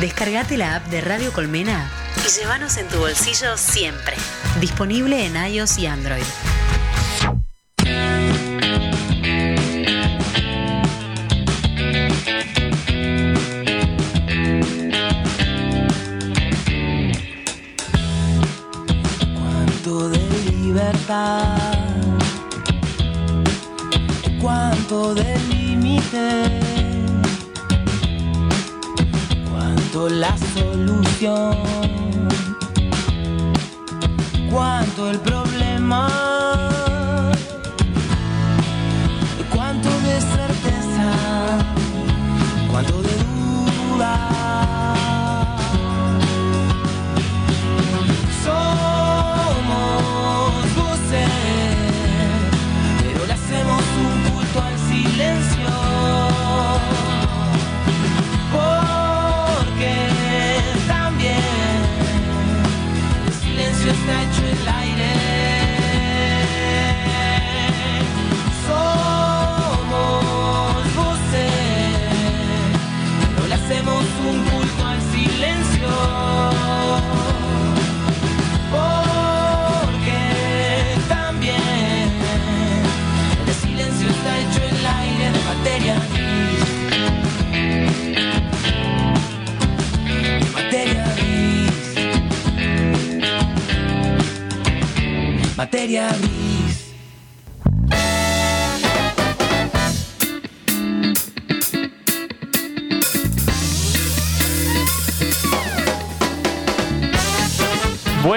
Descargate la app de Radio Colmena y llévanos en tu bolsillo siempre. Disponible en iOS y Android. Cuánto de libertad, cuánto de límite, la solución, cuánto el problema,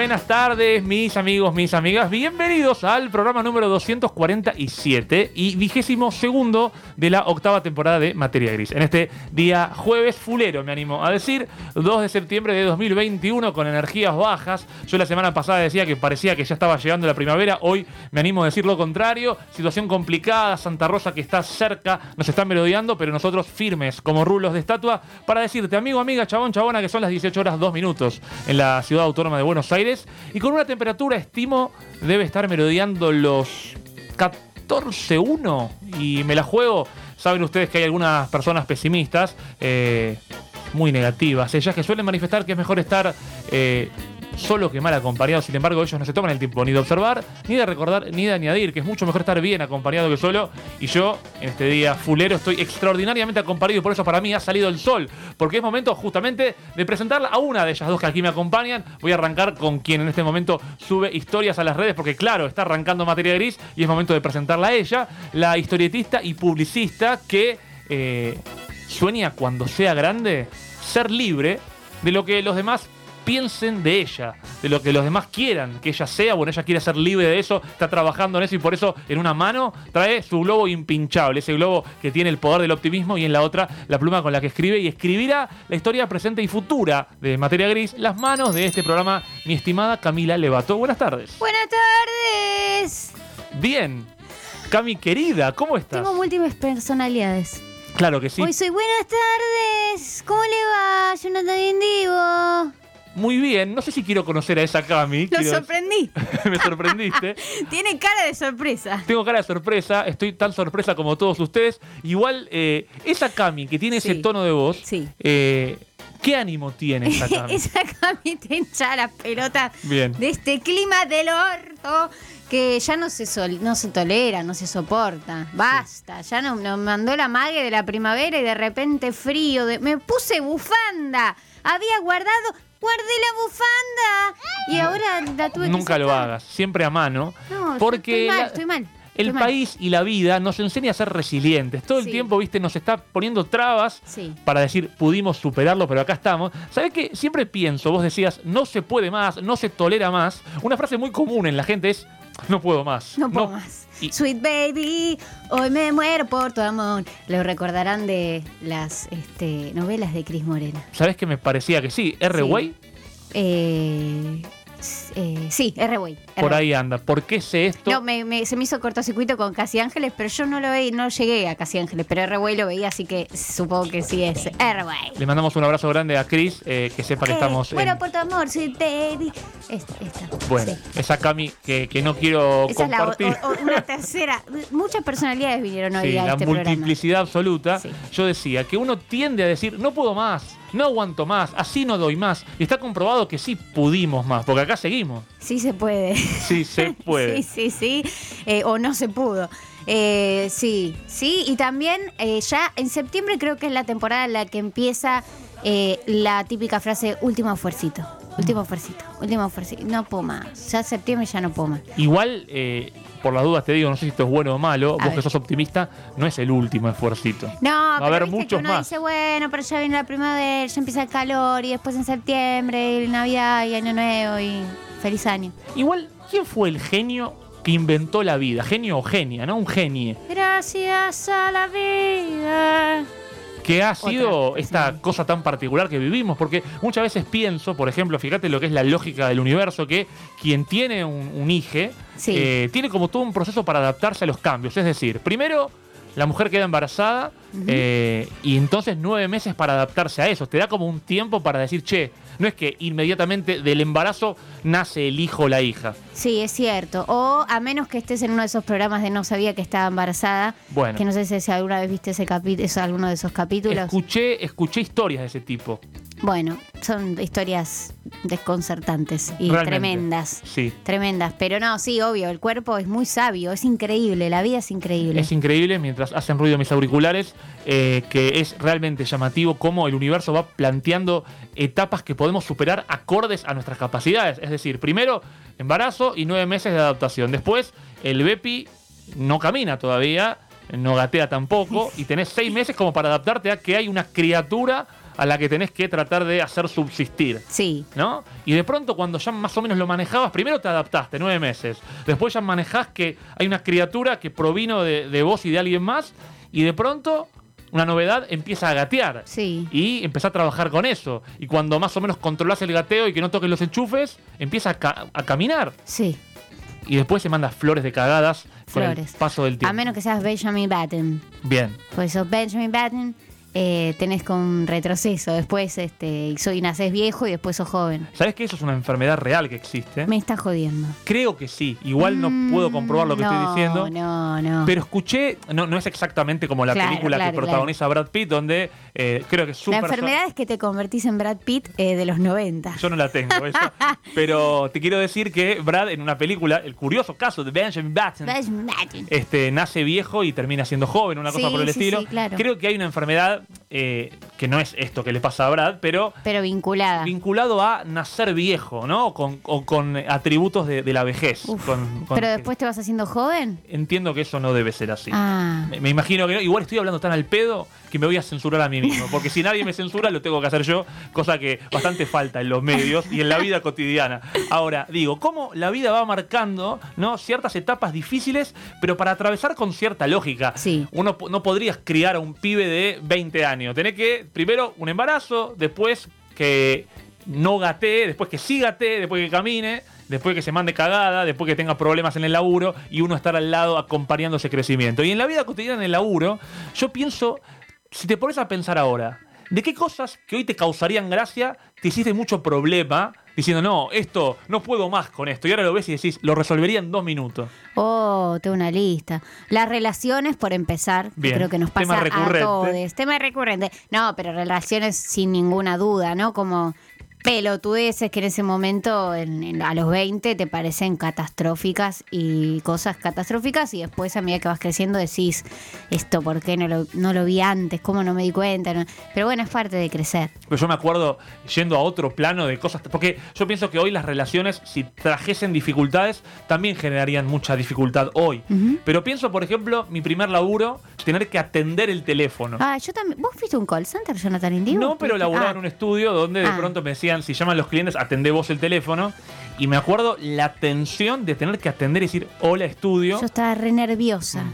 Buenas tardes, mis amigos, mis amigas. Bienvenidos al programa número 247 y vigésimo segundo de la octava temporada de Materia Gris. En este día jueves fulero, me animo a decir, 2 de septiembre de 2021 con energías bajas. Yo la semana pasada decía que parecía que ya estaba llegando la primavera. Hoy me animo a decir lo contrario. Situación complicada, Santa Rosa que está cerca, nos está merodeando, pero nosotros firmes como rulos de estatua para decirte, amigo, amiga, chabón, chabona, que son las 18 horas 2 minutos en la ciudad autónoma de Buenos Aires y con una temperatura, estimo, debe estar merodeando los 14.1 y me la juego. Saben ustedes que hay algunas personas pesimistas, eh, muy negativas, ellas que suelen manifestar que es mejor estar eh, solo que mal acompañado. Sin embargo, ellos no se toman el tiempo ni de observar, ni de recordar, ni de añadir, que es mucho mejor estar bien acompañado que solo. Y yo, en este día fulero, estoy extraordinariamente acompañado y por eso para mí ha salido el sol. Porque es momento justamente de presentarla a una de ellas dos que aquí me acompañan. Voy a arrancar con quien en este momento sube historias a las redes, porque claro, está arrancando materia gris y es momento de presentarla a ella, la historietista y publicista que eh, sueña cuando sea grande ser libre de lo que los demás piensen de ella, de lo que los demás quieran que ella sea. Bueno, ella quiere ser libre de eso, está trabajando en eso y por eso en una mano trae su globo impinchable, ese globo que tiene el poder del optimismo y en la otra la pluma con la que escribe y escribirá la historia presente y futura de Materia Gris, las manos de este programa, mi estimada Camila Levato. Buenas tardes. Buenas tardes. Bien. Cami querida, ¿cómo estás? Tengo múltiples personalidades. Claro que sí. Hoy soy buenas tardes. ¿Cómo le va, Jonathan Indigo? Muy bien, no sé si quiero conocer a esa Cami. Lo quiero- sorprendí. Me sorprendiste. Tiene cara de sorpresa. Tengo cara de sorpresa, estoy tan sorpresa como todos ustedes. Igual, eh, esa Cami que tiene ese tono de voz, Sí. eh, ¿qué ánimo tiene esa Cami? Esa Cami te hincha las pelotas Bien. de este clima del orto que ya no se sol- no se tolera, no se soporta. Basta, ya no- nos mandó la mague de la primavera y de repente frío. de- me puse bufanda. Había guardado, guardé la bufanda y ahora la tuve que Nunca lo hagas, siempre a mano. No, porque estoy mal, la- estoy mal. el estoy mal. país y la vida nos enseña a ser resilientes. Todo el tiempo, viste, nos está poniendo trabas Sí. para decir, pudimos superarlo, pero acá estamos. ¿Sabes qué? Siempre pienso, vos decías, no se puede más, no se tolera más. Una frase muy común en la gente es, no puedo más. No puedo más. Y- Sweet baby, hoy me muero por tu amor. Lo recordarán de las este, novelas de Cris Morena. ¿Sabes qué me parecía que sí? R. Sí. Way, Eh, eh, sí, R-Way. por ahí anda. ¿Por qué sé esto? No, me, me- se me hizo cortocircuito con Casi Ángeles, pero yo no lo veía, no llegué a Casi Ángeles, pero R-Way lo veía, así que supongo que sí es R-Way. Le mandamos un abrazo grande a Chris, eh, que sepa que Eh, estamos Bueno, en- por tu amor, sweet baby. Esta, esta. Bueno, Sí. esa Cami que, que no quiero Esa es la, o- compartir. o- una tercera. Muchas personalidades vinieron hoy Sí, a la este programa. multiplicidad absoluta. Sí. Yo decía que uno tiende a decir, no puedo más, no aguanto más, así no doy más. Y está comprobado que sí pudimos más, porque acá seguimos. Sí se puede. Sí se puede. Sí, sí, sí. Eh, o no se pudo. Eh, sí, sí. Y también eh, ya en septiembre creo que es la temporada en la que empieza eh, la típica frase último esfuercito. Último esfuercito. Último esfuercito. No puedo más. Ya septiembre ya no puedo más. Igual, eh, por las dudas te digo, no sé si esto es bueno o malo, A vos ver. que sos optimista, no es el último esfuercito. No, a pero haber muchos uno más. dice, bueno, pero ya viene la primavera, ya empieza el calor y después en septiembre y Navidad y Año Nuevo y feliz año. Igual, ¿quién fue el genio que inventó la vida? Genio o genia, ¿no? Un genie. Gracias a la vida. Que ha sido Otra, esta cosa tan particular que vivimos, porque muchas veces pienso, por ejemplo, fíjate lo que es la lógica del universo, que quien tiene un, un Sí. eh, tiene como todo un proceso para adaptarse a los cambios. Es decir, primero la mujer queda embarazada eh, y entonces nueve meses para adaptarse a eso. Te da como un tiempo para decir, che, no es que inmediatamente del embarazo nace el hijo o la hija. Sí, es cierto. O a menos que estés en uno de esos programas de no sabía que estaba embarazada. Bueno. Que no sé si alguna vez viste ese capítulo, alguno de esos capítulos. Escuché, escuché historias de ese tipo. Bueno, son historias desconcertantes y Realmente. tremendas. Sí. Tremendas. Pero no, sí, obvio, el cuerpo es muy sabio, es increíble, la vida es increíble. Es increíble mientras hacen ruido mis auriculares, eh, que es realmente llamativo cómo el universo va planteando etapas que podemos superar acordes a nuestras capacidades. Es decir, primero embarazo y nueve meses de adaptación. Después el Bepi no camina todavía, no gatea tampoco, y tenés seis meses como para adaptarte a que hay una criatura a la que tenés que tratar de hacer subsistir. Sí, ¿no? Y de pronto cuando ya más o menos lo manejabas, primero te adaptaste, nueve meses. Después ya manejás que hay una criatura que provino de, de vos y de alguien más. Y de pronto una novedad empieza a gatear. sí. Y empezás a trabajar con eso. Y cuando más o menos controlás el gateo y que no toques los enchufes, empieza a, ca- a caminar. Sí, Y después se manda flores de cagadas con flores. el paso del tiempo. A menos que seas Benjamin Button. Bien. Pues sos Benjamin Button, eh, tenés con retroceso. Después este, y soy, nacés viejo y después sos joven. ¿Sabes que eso es una enfermedad real que existe? Me estás jodiendo. Creo que sí. Igual no puedo comprobar lo que Mm, estoy no, diciendo. No, no. Pero escuché, no, no es exactamente como la Claro, película claro, que protagoniza Brad Pitt, donde eh, creo que es la enfermedad es que te convertís en Brad Pitt eh, de los 90. Yo no la tengo, esa. pero te quiero decir que Brad en una película, el curioso caso de Benjamin Button, Benjamin Button. este, nace viejo y termina siendo joven, una cosa Sí, por el sí, estilo. sí, claro. Creo que hay una enfermedad eh, que no es esto que le pasa a Brad, pero Pero vinculada. vinculado a nacer viejo, ¿no? Con, o con atributos de, de la vejez. Uf. con- con- Pero después te vas haciendo joven. Entiendo que eso no debe ser así. Ah. Me, me imagino que no. Igual estoy hablando tan al pedo que me voy a censurar a mí mismo. Porque si nadie me censura, lo tengo que hacer yo, cosa que bastante falta en los medios y en la vida cotidiana. Ahora, digo, ¿cómo la vida va marcando ¿no? ciertas etapas difíciles, pero para atravesar con cierta lógica? Sí. Uno no podrías criar a un pibe de 20 años. Tenés que, primero, un embarazo, después que no gatee, después que sí gatee, después que camine, después que se mande cagada, después que tenga problemas en el laburo y uno estar al lado acompañando ese crecimiento. Y en la vida cotidiana, en el laburo, yo pienso, si te pones a pensar ahora, ¿de qué cosas que hoy te causarían gracia te hiciste mucho problema diciendo, no, esto, no puedo más con esto? Y ahora lo ves y decís, lo resolvería en dos minutos. Oh, tengo una lista. Las relaciones, por empezar, Bien. creo que nos Tema pasa a recurrente. todos. Tema recurrente. No, pero relaciones sin ninguna duda, ¿no? Como pelotudeces que en ese momento, en- en- a los 20, te parecen catastróficas y cosas catastróficas y después a medida que vas creciendo decís, esto, ¿por qué no lo, no lo vi antes? ¿Cómo no me di cuenta? No- Pero bueno, es parte de crecer. Pero yo me acuerdo yendo a otro plano de cosas, porque yo pienso que hoy las relaciones, si trajesen dificultades, también generarían mucha dificultad hoy. Pero pienso, por ejemplo, mi primer laburo, tener que atender el teléfono. Ah, yo también. ¿Vos fuiste un call center, Jonathan Indigo? No, pero laburaba Ah. en un estudio donde de Ah. pronto me decían, si llaman los clientes, atendé vos el teléfono. Y me acuerdo la tensión de tener que atender y decir, hola estudio. Yo estaba re nerviosa.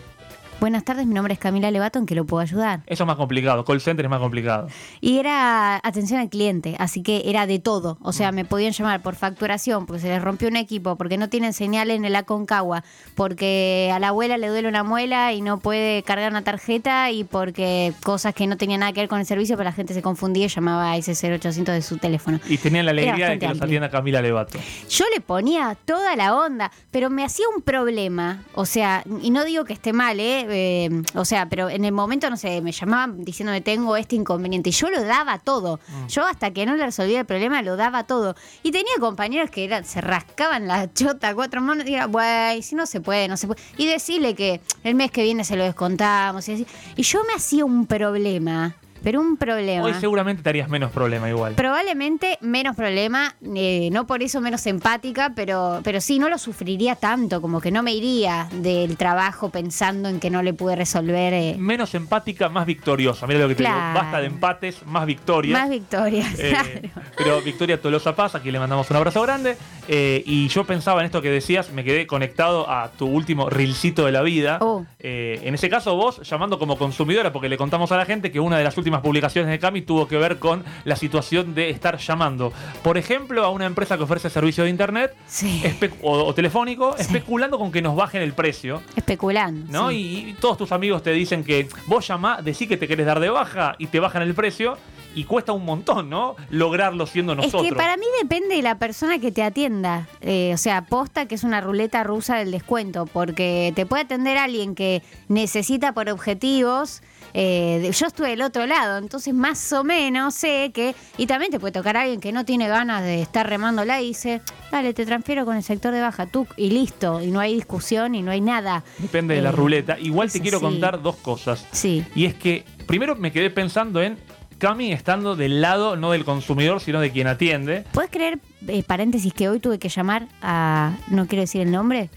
Buenas tardes, mi nombre es Camila Levato, ¿en qué lo puedo ayudar? Eso es más complicado. Call center es más complicado. Y era atención al cliente, así que era de todo. O sea, me podían llamar por facturación, porque se les rompió un equipo, porque no tienen señal en el Aconcagua, porque a la abuela le duele una muela y no puede cargar una tarjeta y porque cosas que no tenían nada que ver con el servicio, pero la gente se confundía y llamaba a ese 0800 de su teléfono. Y tenían la alegría de que los atienda Camila Levato. Yo le ponía toda la onda, pero me hacía un problema. O sea, y no digo que esté mal, ¿eh? Eh, o sea, pero en el momento, no sé, me llamaban diciéndome tengo este inconveniente. Y yo lo daba todo. Yo hasta que no le resolvía el problema, lo daba todo. Y tenía compañeros que eran, se rascaban la chota cuatro manos y era, güey, si no se puede, no se puede. Y decirle que el mes que viene se lo descontamos y así. Y yo me hacía un problema, pero un problema. Hoy seguramente te harías menos problema igual. Probablemente menos problema, eh, no por eso menos empática, pero, pero sí, no lo sufriría tanto, como que no me iría del trabajo pensando en que no le pude resolver eh, Menos empática, más victoriosa. Mira lo que te digo. Basta de empates, más victorias. más victorias. Eh, claro. pero Victoria Tolosa Paz, aquí le mandamos un abrazo grande. Y yo pensaba en esto que decías, me quedé conectado a tu último rilcito de la vida. Oh. En ese caso, vos llamando como consumidora, porque le contamos a la gente que una de las últimas publicaciones de Cami tuvo que ver con la situación de estar llamando, por ejemplo, a una empresa que ofrece servicio de internet Sí. o, o telefónico, Sí. especulando con que nos bajen el precio. Especulando. ¿no? sí. Y, y todos tus amigos te dicen que vos llamá, decí que te querés dar de baja y te bajan el precio y cuesta un montón, ¿no? Lograrlo siendo nosotros. Es que para mí depende de la persona que te atienda. Eh, o sea, posta que es una ruleta rusa del descuento, porque te puede atender alguien que necesita por objetivos. Eh, yo estuve del otro lado, entonces más o menos sé que. Y también te puede tocar alguien que no tiene ganas de estar remándola y dice: Dale, te transfiero con el sector de baja, tú, y listo. Y no hay discusión y no hay nada. Depende de la Eh, ruleta. Igual te quiero contar dos cosas. Sí. Y es que primero me quedé pensando en Cami estando del lado no del consumidor, sino de quien atiende. ¿Puedes creer, eh, paréntesis, que hoy tuve que llamar a, no quiero decir el nombre,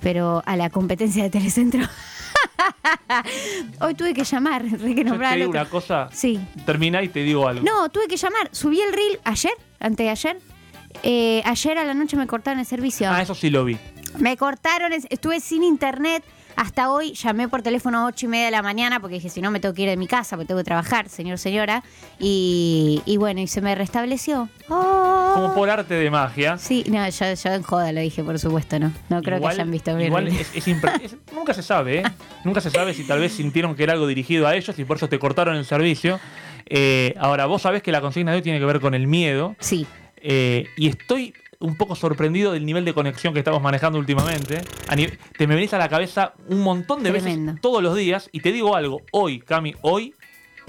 pero a la competencia de Telecentro? hoy tuve que llamar, re que Yo te digo una cosa, Sí. termina y te digo algo. No, tuve que llamar. Subí el reel ayer, antes de ayer. Eh, ayer a la noche me cortaron el servicio. Ah, eso sí lo vi. Me cortaron, es- estuve sin internet. Hasta hoy llamé por teléfono a 8 y media de la mañana porque dije, si no me tengo que ir de mi casa porque tengo que trabajar, señor, señora. Y, y bueno, y se me restableció. Oh. Como por arte de magia. Sí, no, yo, yo en joda lo dije, por supuesto, no. No creo Igual- que hayan visto bien. Igual es, es- nunca se sabe, ¿eh? Nunca se sabe si tal vez sintieron que era algo dirigido a ellos y por eso te cortaron el servicio. Eh, ahora, vos sabés que la consigna de hoy tiene que ver con el miedo. Sí. eh, y estoy un poco sorprendido del nivel de conexión que estamos manejando últimamente. Te me venís a la cabeza un montón de Tremendo. veces todos los días. Y te digo algo, hoy, Cami, hoy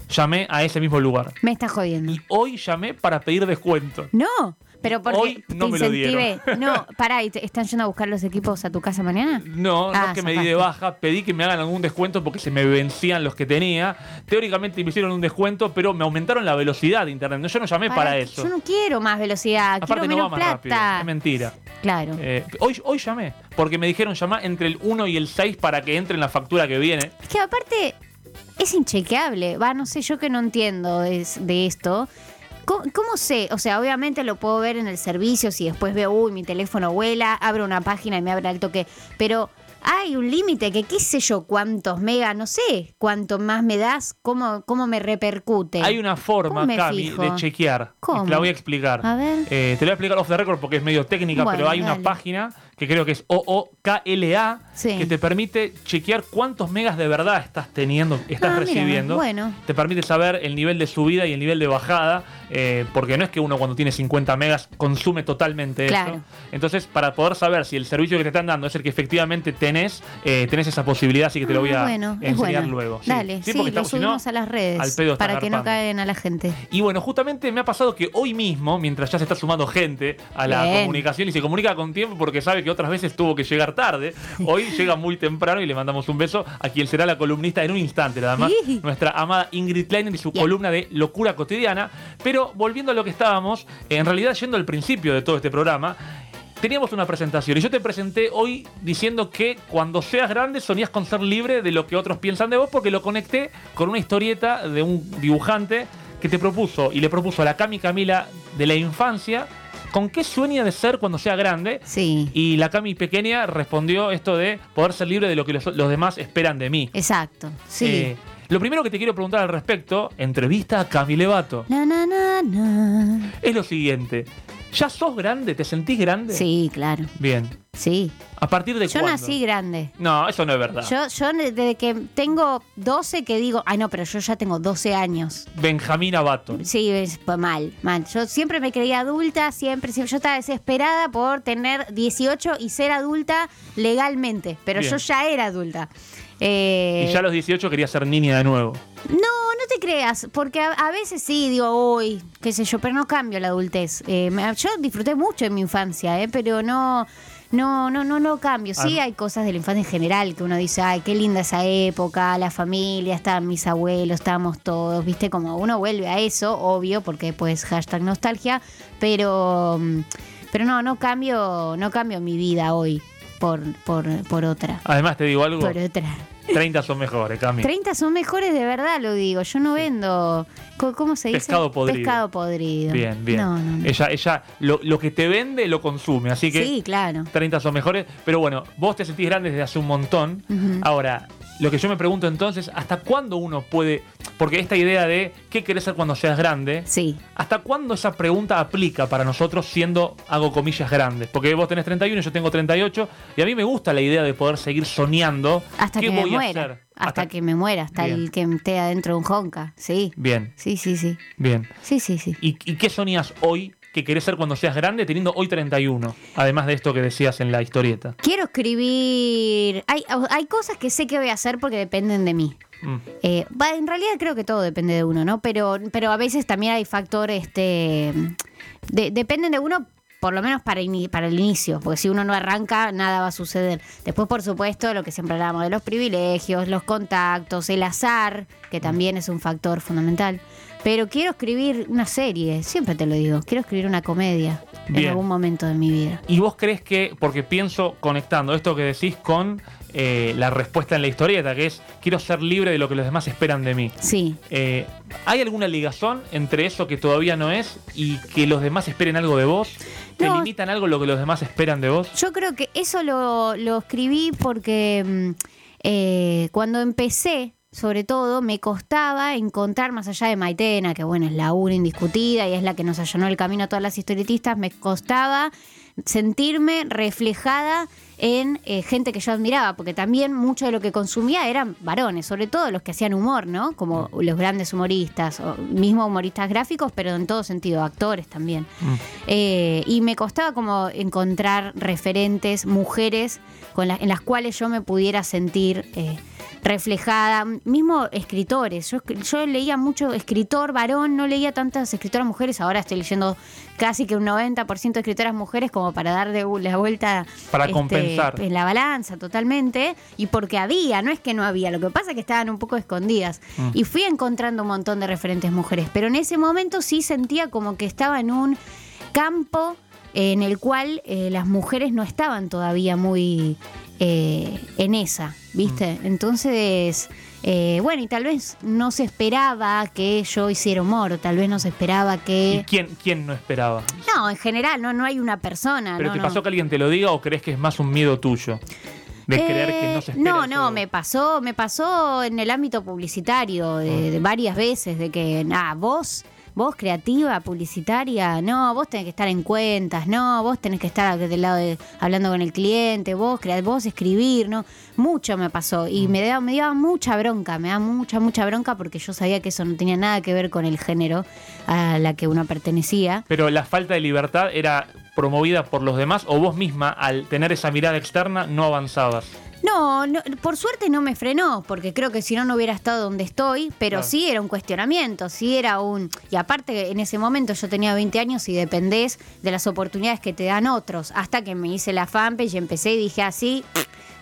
llamé a ese mismo lugar. Me está jodiendo. Y hoy llamé para pedir descuento. No, pero porque Hoy no te me lo incentivé. dieron. No, pará, ¿y te- ¿están yendo a buscar los equipos a tu casa mañana? No, no Ah, es que me di de baja, pedí que me hagan algún descuento porque se me vencían los que tenía. Teóricamente me hicieron un descuento, pero me aumentaron la velocidad de internet. No, yo no llamé para, eso. Yo no quiero más velocidad, Aparte quiero no va menos más rápido. plata. Es mentira. Claro. Eh, hoy, hoy llamé, porque me dijeron llamar entre el 1 y el 6 para que entre en la factura que viene. Es que aparte es inchequeable. Va, no sé, yo que no entiendo de, de esto. ¿Cómo, cómo sé? O sea, obviamente lo puedo ver en el servicio, si después veo, uy, mi teléfono vuela, abro una página y me abre al toque. Pero hay un límite que qué sé yo cuántos megas, no sé, cuánto más me das, cómo, cómo me repercute. Hay una forma, ¿Cómo me Cami, fijo? de chequear. ¿Cómo? Y te la voy a explicar. A ver. Eh, te la voy a explicar off the record porque es medio técnica, Bueno, pero hay una página que creo que es OOKLA Sí. que te permite chequear cuántos megas de verdad estás teniendo, estás Ah, mira, recibiendo. bueno. Te permite saber el nivel de subida y el nivel de bajada, eh, porque no es que uno cuando tiene 50 megas consume totalmente Claro. eso. Entonces, para poder saber si el servicio que te están dando es el que efectivamente tenés, eh, tenés esa posibilidad, así que te lo voy Ah, a bueno, es enseñar bueno. luego. Sí. Dale, sí, porque lo estamos- si no, subimos a las redes al pedo está para que no caigan a la gente. Y bueno, justamente me ha pasado que hoy mismo, mientras ya se está sumando gente a la Bien. comunicación y se comunica con tiempo porque sabe que otras veces tuvo que llegar tarde, hoy llega muy temprano y le mandamos un beso a quien será la columnista en un instante, nada más, Sí. nuestra amada Ingrid Kleiner y su columna de Locura Cotidiana. Pero volviendo a lo que estábamos, en realidad yendo al principio de todo este programa, Teníamos una presentación y yo te presenté hoy diciendo que cuando seas grande soñás con ser libre de lo que otros piensan de vos porque lo conecté con una historieta de un dibujante que te propuso y le propuso a la Cami Camila de la infancia ¿con qué sueña de ser cuando sea grande? Sí. Y la Cami pequeña respondió esto de poder ser libre de lo que los, los demás esperan de mí. Exacto. Sí. Eh, lo primero que te quiero preguntar al respecto, entrevista a Cami Levato, Na, na, na, na. es lo siguiente. ¿Ya sos grande? ¿Te sentís grande? Sí, claro. Bien. Sí. ¿A partir de Yo cuándo? nací grande. No, eso no es verdad. Yo, yo desde que tengo 12 que digo, ay no, pero yo ya tengo 12 años. Benjamín Abato. Sí, es pues, mal, mal. Yo siempre me creía adulta, siempre, siempre. Yo estaba desesperada por tener 18 y ser adulta legalmente, pero Bien. yo ya era adulta. Eh, Y ya a los 18 quería ser niña de nuevo. No, creas, porque a, a veces sí, digo, uy, qué sé yo, pero no cambio la adultez. Eh, me- yo disfruté mucho en mi infancia, eh, pero no, no, no, no lo cambio. Sí Ah. hay cosas de la infancia en general que uno dice, ay, qué linda esa época, la familia, estaban mis abuelos, estábamos todos, viste, como uno vuelve a eso, obvio, porque pues hashtag nostalgia, pero, mm, pero no, no cambio, no cambio mi vida hoy por, por, por otra. Además, te digo algo, Por otra. 30 son mejores, Cami. 30 son mejores de verdad, lo digo. Yo no vendo. ¿Cómo se dice? Pescado podrido. Pescado podrido. Bien, bien. No, no, no. Ella, ella lo, lo que te vende lo consume, así que Sí, claro. 30 son mejores. Pero bueno, vos te sentís grande desde hace un montón. Ahora, lo que yo me pregunto entonces, ¿hasta cuándo uno puede...? Porque esta idea de qué querés ser cuando seas grande, Sí. ¿hasta cuándo esa pregunta aplica para nosotros siendo, hago comillas, grandes? Porque vos tenés 31 y yo tengo 38, y a mí me gusta la idea de poder seguir soñando. Hasta ¿Qué que me voy a muera. hacer? Hasta, que me muera, hasta Bien. el que esté adentro de un honka. Sí. Bien, Sí, sí, sí. bien. Sí, sí, sí. ¿Y, y qué soñas hoy que querés ser cuando seas grande, teniendo hoy 31? Además de esto que decías en la historieta. Quiero escribir. Hay, hay cosas que sé que voy a hacer porque dependen de mí. Mm. Eh, en realidad creo que todo depende de uno, ¿no? Pero, pero a veces también hay factores, este, de- dependen de uno, por lo menos para, para el inicio, porque si uno no arranca, nada va a suceder. Después, por supuesto, lo que siempre hablamos de los privilegios, los contactos, el azar, que también es un factor fundamental. Pero quiero escribir una serie, siempre te lo digo, quiero escribir una comedia en algún momento de mi vida. ¿Y vos crees que, porque pienso conectando esto que decís con eh, la respuesta en la historieta, que es quiero ser libre de lo que los demás esperan de mí? Sí. Eh, ¿Hay alguna ligazón entre eso que todavía no es y que los demás esperen algo de vos? ¿Te No. limitan algo lo que los demás esperan de vos? Yo creo que eso lo, lo escribí porque mm, eh, cuando empecé, sobre todo, me costaba encontrar más allá de Maitena, que bueno, es la una indiscutida y es la que nos allanó el camino a todas las historietistas, me costaba sentirme reflejada en eh, gente que yo admiraba, porque también mucho de lo que consumía eran varones, sobre todo los que hacían humor, ¿no? Como los grandes humoristas, o mismo humoristas gráficos, pero en todo sentido, actores también. Mm. Eh, y me costaba como encontrar referentes, mujeres con la- en las cuales yo me pudiera sentir eh, reflejada, mismo escritores. Yo, yo leía mucho escritor varón, no leía tantas escritoras mujeres, ahora estoy leyendo casi que un 90% de escritoras mujeres como para dar de la vuelta Para este, compensar. en la balanza totalmente, y porque había, no es que no había, lo que pasa es que estaban un poco escondidas. Mm. Y fui encontrando un montón de referentes mujeres, pero en ese momento sí sentía como que estaba en un campo en el cual eh, las mujeres no estaban todavía muy eh, en esa, ¿viste? Mm. Entonces, eh, bueno, y tal vez no se esperaba que yo hiciera humor, tal vez no se esperaba ¿Y que... quién, quién no esperaba? No, en general, no, no hay una persona. ¿Pero no, te no. pasó que alguien te lo diga o crees que es más un miedo tuyo? De creer que no se Eh, espera No, no, me pasó, me pasó en el ámbito publicitario de, de varias veces, de que, ah, vos, vos creativa, publicitaria, no, vos tenés que estar en cuentas, no, vos tenés que estar del lado de hablando con el cliente, vos crea- vos escribir, no, mucho me pasó y me daba, me daba mucha bronca, me daba mucha, mucha bronca porque yo sabía que eso no tenía nada que ver con el género a la que uno pertenecía. Pero la falta de libertad era promovida por los demás o vos misma, al tener esa mirada externa, no avanzabas. No, no, por suerte no me frenó, porque creo que si no, no hubiera estado donde estoy, pero Claro. sí era un cuestionamiento, sí era un... Y aparte, en ese momento yo tenía 20 años y dependés de las oportunidades que te dan otros, hasta que me hice la fanpage y empecé y dije así,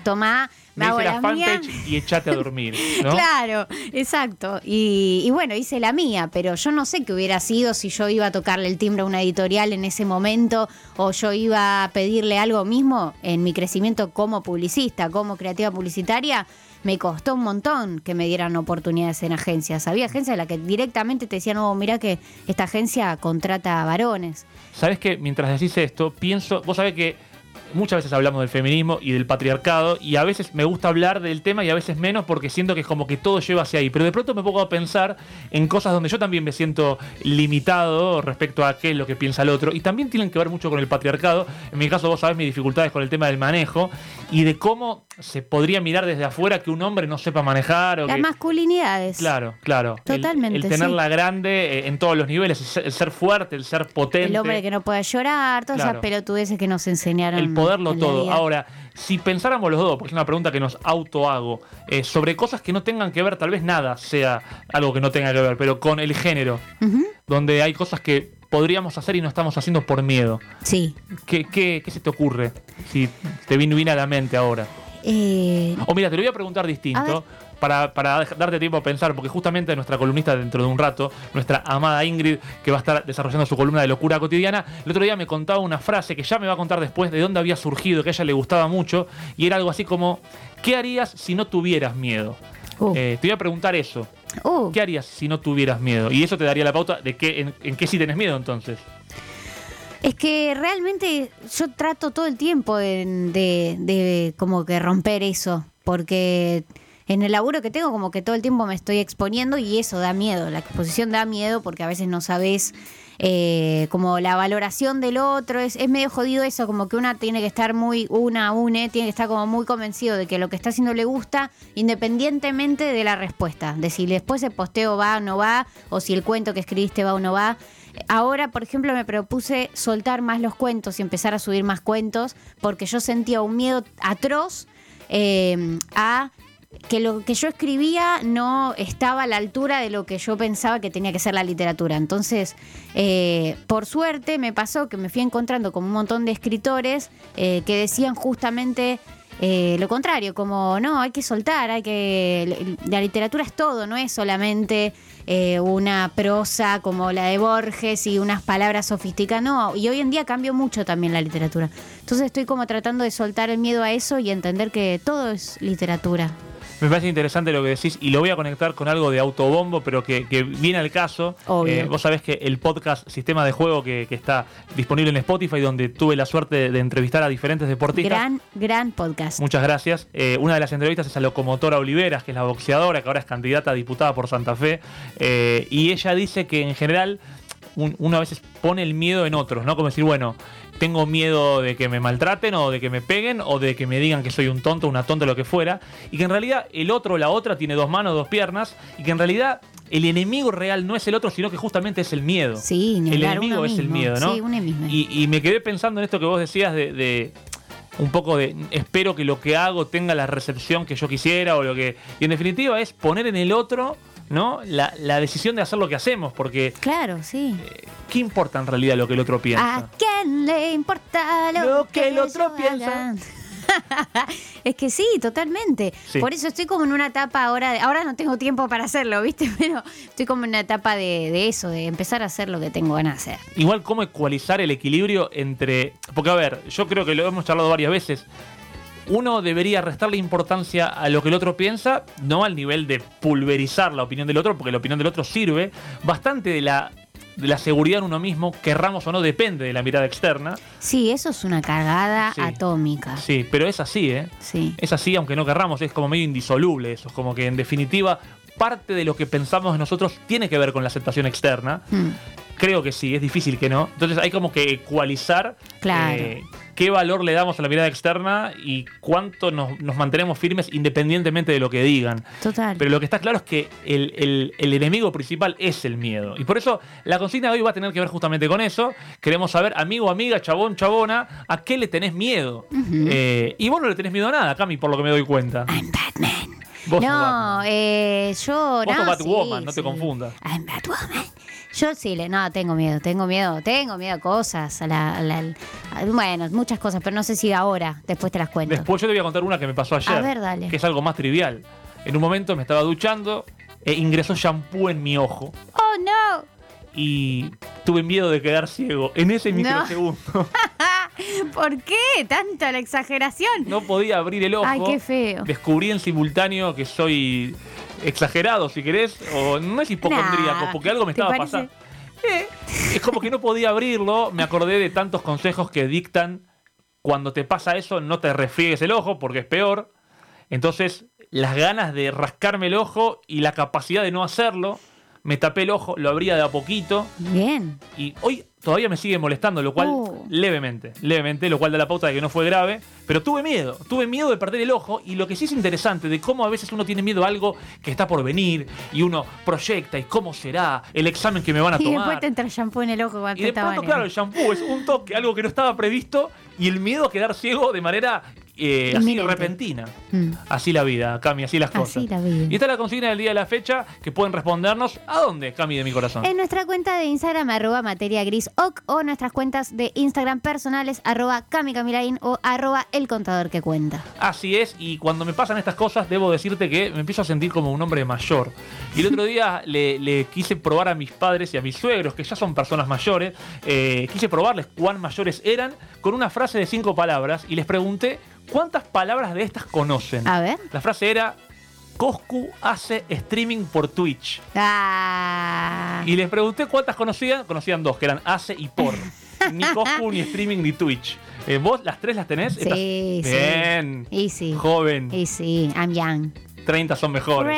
tomá, me, hice la mía. fanpage y echate a dormir, ¿no? Claro, exacto. Y, y bueno, hice la mía, pero yo no sé qué hubiera sido si yo iba a tocarle el timbre a una editorial en ese momento o yo iba a pedirle algo mismo en mi crecimiento como publicista, como creativa publicitaria. me costó un montón que me dieran oportunidades en agencias. Había agencias en las que directamente te decían, no, mira que esta agencia contrata varones. Sabes que mientras decís esto, pienso, vos sabés que muchas veces hablamos del feminismo y del patriarcado y a veces me gusta hablar del tema y a veces menos porque siento que es como que todo lleva hacia ahí. Pero de pronto me pongo a pensar en cosas donde yo también me siento limitado respecto a qué es lo que piensa el otro y también tienen que ver mucho con el patriarcado. En mi caso vos sabés mis dificultades con el tema del manejo y de cómo se podría mirar desde afuera que un hombre no sepa manejar o Las que... masculinidades. Claro, claro. El- Totalmente, El, tenerla sí. grande eh, en todos los niveles, el ser, el ser fuerte, el ser potente. El hombre que no pueda llorar, todas Claro. esas pelotudeces que nos enseñaron. el la todo. vida. Ahora, si pensáramos los dos, porque es una pregunta que nos auto hago, eh, sobre cosas que no tengan que ver, tal vez nada sea algo que no tenga que ver, pero con el género, donde hay cosas que podríamos hacer y no estamos haciendo por miedo. Sí. ¿Qué, qué, qué se te ocurre? Si te vino viene a la mente ahora. Eh, O mira, te lo voy a preguntar A distinto. Para, para darte tiempo a pensar, porque justamente nuestra columnista dentro de un rato, nuestra amada Ingrid, que va a estar desarrollando su columna de locura cotidiana, el otro día me contaba una frase que ya me va a contar después de dónde había surgido, que a ella le gustaba mucho, y era algo así como, ¿qué harías si no tuvieras miedo? Uh. Eh, te voy a preguntar eso, uh, ¿qué harías si no tuvieras miedo? Y eso te daría la pauta de qué, en, en qué sí tenés miedo entonces. Es que realmente yo trato todo el tiempo de, de- de como que romper eso, porque en el laburo que tengo como que todo el tiempo me estoy exponiendo y eso da miedo, la exposición da miedo porque a veces no sabes eh, como la valoración del otro, es, es medio jodido eso, como que una tiene que estar muy, una, une, tiene que estar como muy convencido de que lo que está haciendo le gusta, independientemente de la respuesta, de si después el posteo va o no va, o si el cuento que escribiste va o no va. Ahora, por ejemplo, me propuse soltar más los cuentos y empezar a subir más cuentos porque yo sentía un miedo atroz eh, a que lo que yo escribía no estaba a la altura de lo que yo pensaba que tenía que ser la literatura. Entonces, eh, por suerte me pasó que me fui encontrando con un montón de escritores eh, que decían justamente eh, lo contrario, como no, hay que soltar, hay que. La literatura es todo, no es solamente eh, una prosa como la de Borges y unas palabras sofisticadas, no. Y hoy en día cambió mucho también la literatura. Entonces estoy como tratando de soltar el miedo a eso y entender que todo es literatura. Me parece interesante lo que decís y lo voy a conectar con algo de autobombo, pero que, que viene al caso. Obvio. Eh, vos sabés que el podcast Sistema de Juego que, que está disponible en Spotify, donde tuve la suerte de, de entrevistar a diferentes deportistas. Gran, gran podcast. Muchas gracias. Eh, una de las entrevistas es a Locomotora Oliveras, que es la boxeadora, que ahora es candidata a diputada por Santa Fe. Eh, y ella dice que en general un- uno a veces pone el miedo en otros, ¿no? Como decir, bueno, tengo miedo de que me maltraten o de que me peguen o de que me digan que soy un tonto, una tonta, lo que fuera. Y que en realidad el otro o la otra tiene dos manos, dos piernas. Y que en realidad el enemigo real no es el otro, sino que justamente es el miedo. Sí, ni el enemigo es el miedo, ¿no? Sí, uno mismo. Y, y me quedé pensando en esto que vos decías de, de un poco de espero que lo que hago tenga la recepción que yo quisiera o lo que. Y en definitiva es poner en el otro, ¿no? La, la decisión de hacer lo que hacemos, porque Claro, sí. eh, ¿qué importa en realidad lo que el otro ¿A piensa? quién le importa lo, Lo que el otro piensa. es que sí, totalmente. Sí. Por eso estoy como en una etapa ahora, de- ahora no tengo tiempo para hacerlo, ¿viste? Pero estoy como en una etapa de, de eso, de empezar a hacer lo que tengo ganas de hacer. Igual, ¿cómo ecualizar el equilibrio entre. Porque, a ver, yo creo que lo hemos charlado varias veces. Uno debería restarle importancia a lo que el otro piensa, no al nivel de pulverizar la opinión del otro, porque la opinión del otro sirve. Bastante de la, de la seguridad en uno mismo, querramos o no, depende de la mirada externa. Sí, eso es una cagada Sí. atómica. Sí, pero es así, ¿eh? Sí. Es así, aunque no querramos, es como medio indisoluble eso. Es como que en definitiva, parte de lo que pensamos de nosotros tiene que ver con la aceptación externa. Mm. Creo que sí, es difícil que no. Entonces hay como que ecualizar Claro. eh, qué valor le damos a la mirada externa y cuánto nos, nos mantenemos firmes independientemente de lo que digan. Total. Pero lo que está claro es que el, el- el enemigo principal es el miedo. Y por eso la consigna de hoy va a tener que ver justamente con eso. Queremos saber, amigo, amiga, chabón, chabona, ¿a qué le tenés miedo? Eh, y vos no le tenés miedo a nada, Cami, por lo que me doy cuenta. I'm Batman. Vos no, eh, yo Vos no, sos Batwoman, sí, no te sí. confundas. I'm Batwoman. Yo sí, le, no, tengo miedo, tengo miedo, tengo miedo a cosas, a la, a la- a- bueno, muchas cosas, pero no sé si ahora, después te las cuento. Después yo te voy a contar una que me pasó ayer. A ver, dale. Que es algo más trivial. En un momento me estaba duchando, e ingresó shampoo en mi ojo Oh, no. y tuve miedo de quedar ciego en ese No. microsegundo. ¿Por qué? Tanta la exageración. No podía abrir el ojo. Ay, qué feo. Descubrí en simultáneo que soy exagerado, si querés, o no es hipocondríaco, Nah, porque algo me ¿te estaba pasando. Eh, es como que no podía abrirlo. Me acordé de tantos consejos que dictan cuando te pasa eso, no te refriegues el ojo porque es peor. Entonces, las ganas de rascarme el ojo y la capacidad de no hacerlo, me tapé el ojo, lo abría de a poquito Bien. y hoy todavía me sigue molestando, lo cual Uh. levemente, levemente, lo cual da la pauta de que no fue grave, pero tuve miedo, tuve miedo de perder el ojo y lo que sí es interesante de cómo a veces uno tiene miedo a algo que está por venir y uno proyecta y cómo será el examen que me van a Y después tomar. te entra shampoo en el ojo cuando Y de pronto, claro, el shampoo es un toque, algo que no estaba previsto y el miedo a quedar ciego de manera eh, así repentina. Mm. Así la vida, Cami, así las cosas. Así la vida. Y esta es la consigna del día de la fecha que pueden respondernos. ¿A dónde, Cami, de mi corazón? En nuestra cuenta de Instagram, arroba materia gris oc, o nuestras cuentas de Instagram personales, arroba camicamilain o arroba el contador que cuenta. Así es, y cuando me pasan estas cosas, debo decirte que me empiezo a sentir como un hombre mayor. Y el otro día le, le quise probar a mis padres y a mis suegros, que ya son personas mayores, eh, quise probarles cuán mayores eran con una frase de cinco palabras y les pregunté cuántas palabras de estas conocen. A ver. La frase era, Coscu hace streaming por Twitch. Ah. Y les pregunté cuántas conocían, conocían dos, que eran hace y por. Ni Coscu, ni streaming, ni Twitch. Eh, ¿Vos las tres las tenés? Sí, Estas- sí. Bien. Y sí. Joven. Y sí, I'm young. 30 son mejores.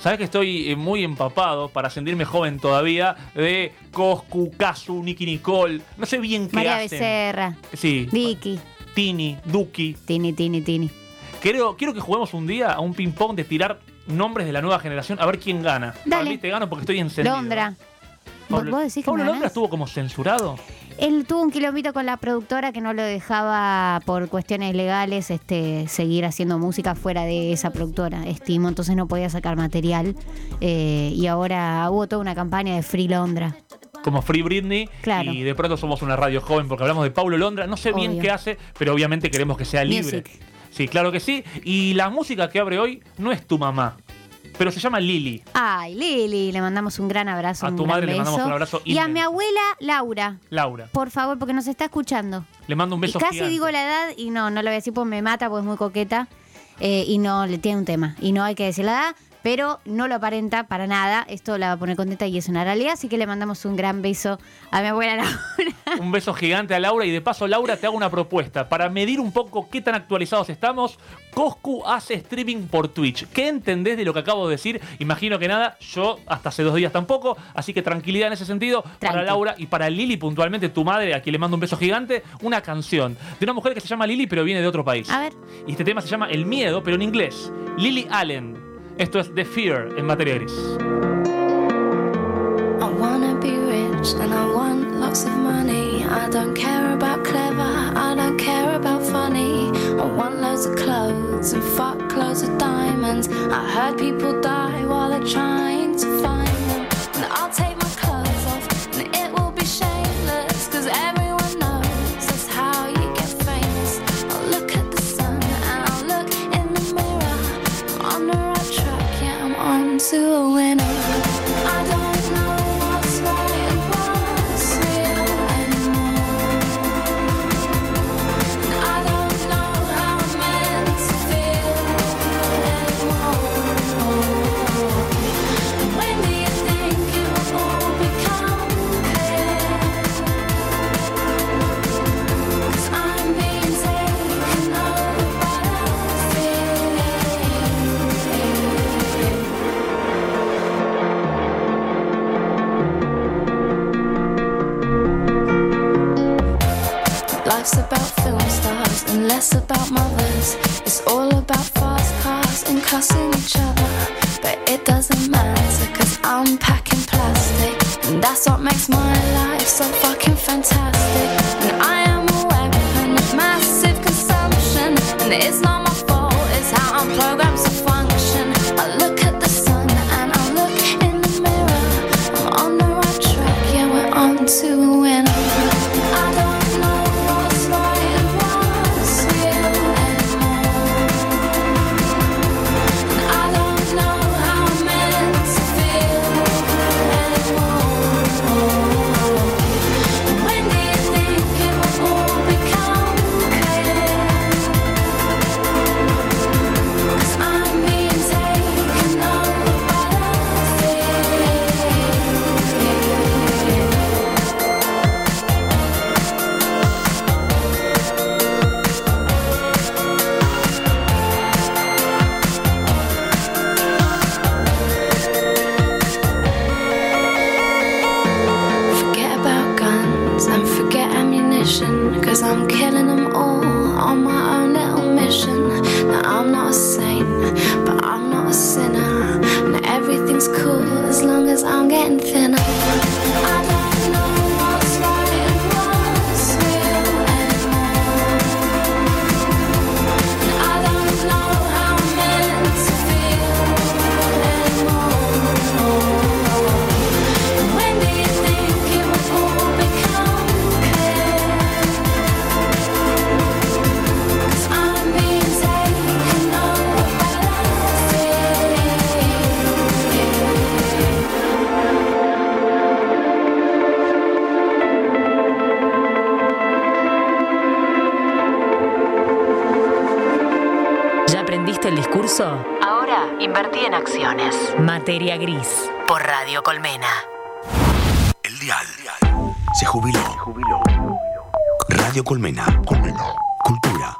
Sabes que estoy eh, muy empapado para sentirme joven todavía de Coscu, Kazu, Nicky Nicole. No sé bien qué María hacen. Becerra, Sí. Vicky, Tini, Duki. Tini, Tini, Tini. Quiero, quiero que juguemos un día a un ping-pong de tirar nombres de la nueva generación a ver quién gana. Dale. Para mí te gano porque estoy encendido. Londra. ¿Vos, Pablo, vos decís que Pablo me Londra estuvo como censurado. Él tuvo un kilómetro con la productora que no lo dejaba por cuestiones legales este, seguir haciendo música fuera de esa productora, estimo, entonces no podía sacar material. eh, y ahora hubo toda una campaña de Free Londra. como Free Britney Claro. y de pronto somos una radio joven porque hablamos de Paulo Londra. No sé bien qué hace, pero obviamente queremos que sea libre. Music. Sí, claro que sí. Y la música que abre hoy no es tu mamá, pero se llama Lili. Ay, Lili, le mandamos un gran abrazo. A un tu gran madre le mandamos un abrazo Y a mi abuela Laura, Laura. por favor, porque nos está escuchando. Le mando un Y beso casi gigante. digo la edad y no, no lo voy a decir porque me mata porque es muy coqueta eh, y no le tiene un tema. Y no hay que decir la edad, pero no lo aparenta para nada. Esto la va a poner contenta y es una realidad. Así que le mandamos un gran beso a mi abuela Laura. Un beso gigante a Laura y de paso, Laura, te hago una propuesta. Para medir un poco qué tan actualizados estamos, Coscu hace streaming por Twitch. ¿Qué entendés de lo que acabo de decir? Imagino que nada, yo hasta hace dos días tampoco, así que tranquilidad en ese sentido. Para. Laura y para Lili, puntualmente tu madre, a quien le mando un beso gigante, una canción de una mujer que se llama Lili, pero viene de otro país. A ver. Y este tema se llama El Miedo, pero en inglés. Lily Allen. Esto es The Fear en materia gris. I wanna be rich and I want lots of money. I don't care about clever, I don't care about funny. I want loads of clothes and fuck loads of diamonds. I heard people die while they're trying to find them. And I'll take my clothes off and it will be shameless. Cause everyone to a Materia gris por Radio Colmena. El dial se jubiló. Radio Colmena. Cultura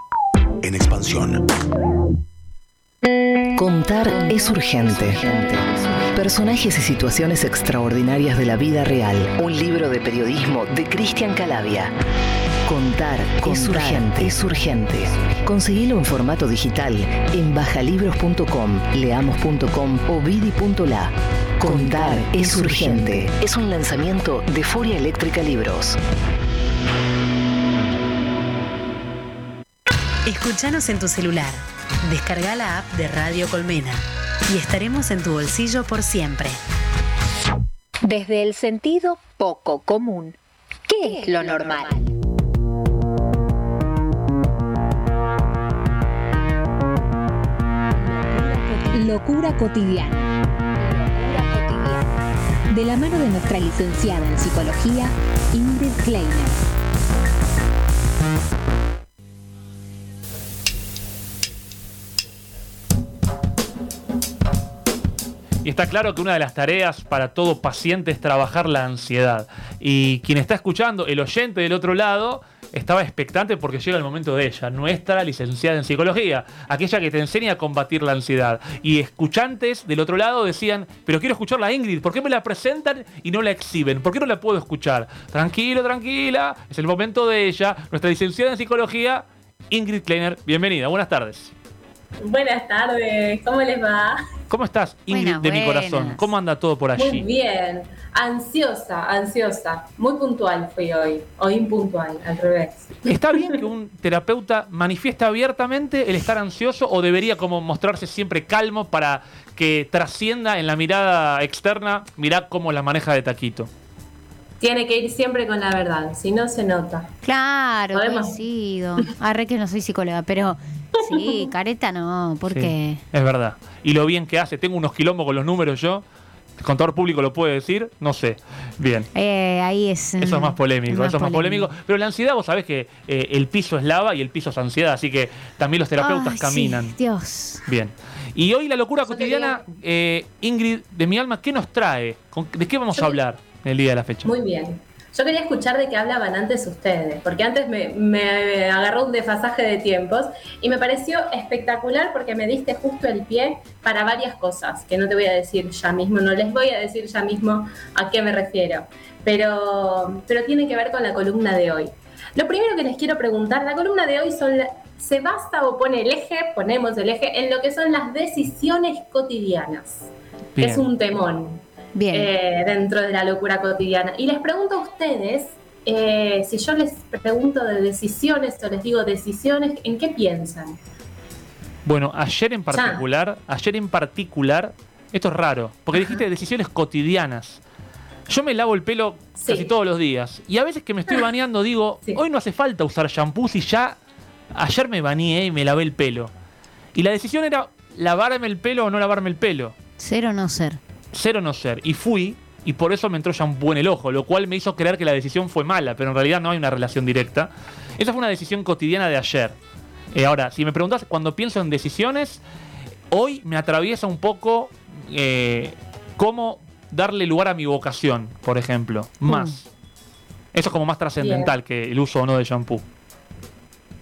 en expansión. Contar es urgente. Personajes y situaciones extraordinarias de la vida real. Un libro de periodismo de Cristian Calavia. Contar, es urgente. Es urgente. Conseguilo en formato digital en bajalibros.com, leamos.com o vidi.la. Contar es urgente. Es un lanzamiento de Furia Eléctrica Libros. Escúchanos en tu celular. Descarga la app de Radio Colmena y estaremos en tu bolsillo por siempre. Desde el sentido poco común. ¿Qué es lo normal? Locura cotidiana. De la mano de nuestra licenciada en psicología, Ingrid Kleiner. Y está claro que una de las tareas para todo paciente es trabajar la ansiedad. Y quien está escuchando, el oyente del otro lado, estaba expectante porque llega el momento de ella, nuestra licenciada en psicología, aquella que te enseña a combatir la ansiedad. Y escuchantes del otro lado decían, pero quiero escucharla Ingrid, ¿por qué me la presentan y no la exhiben? ¿Por qué no la puedo escuchar? Tranquilo, tranquila, es el momento de ella, nuestra licenciada en psicología, Ingrid Kleiner. Bienvenida, buenas tardes. Buenas tardes, ¿cómo les va? ¿Cómo estás, Ingrid Buenas, de mi buenas. corazón? ¿Cómo anda todo por allí? Muy bien, ansiosa, ansiosa. Muy puntual fui hoy, o impuntual, al revés. ¿Está bien que un terapeuta manifieste abiertamente el estar ansioso o debería como mostrarse siempre calmo para que trascienda en la mirada externa, mirá cómo la maneja de taquito? Tiene que ir siempre con la verdad, si no se nota. Claro, Podemos. coincido. Arre que no soy psicóloga, pero sí, careta no, porque Sí, es verdad. Y lo bien que hace, tengo unos quilombos con los números yo, el contador público lo puede decir, no sé. Bien. eh, ahí es. Eso es mm, más polémico, eso es más polémico. Pero la ansiedad, vos sabés que eh, el piso es lava y el piso es ansiedad, así que también los terapeutas sí, caminan. Dios. Bien. Y hoy la locura Yo cotidiana, eh, Ingrid, de mi alma, ¿qué nos trae? ¿Con- ¿De qué vamos a hablar el día de la fecha? Muy bien. Yo quería escuchar de qué hablaban antes ustedes, porque antes me, me agarró un desfasaje de tiempos y me pareció espectacular porque me diste justo el pie para varias cosas, que no te voy a decir ya mismo, no les voy a decir ya mismo a qué me refiero, pero, pero tiene que ver con la columna de hoy. Lo primero que les quiero preguntar, la columna de hoy son la- se basa o pone el eje, ponemos el eje en lo que son las decisiones cotidianas, que Bien. es un temón Bien. eh, dentro de la locura cotidiana. Y les pregunto a ustedes, eh, si yo les pregunto de decisiones o les digo decisiones, ¿en qué piensan? Bueno, ayer en particular, ayer en particular, esto es raro, porque dijiste decisiones cotidianas. Yo me lavo el pelo Sí. casi todos los días. Y a veces que me estoy bañando digo, Sí. hoy no hace falta usar shampoo si ya ayer me bañé y me lavé el pelo. Y la decisión era lavarme el pelo o no lavarme el pelo. Ser o no ser. Ser o no ser. Y fui, y por eso me entró shampoo en el ojo, lo cual me hizo creer que la decisión fue mala, pero en realidad no hay una relación directa. Esa fue una decisión cotidiana de ayer. Eh, ahora, si me preguntas cuando pienso en decisiones, hoy me atraviesa un poco eh, cómo darle lugar a mi vocación, por ejemplo. Más. Eso es como más trascendental que el uso o no de shampoo.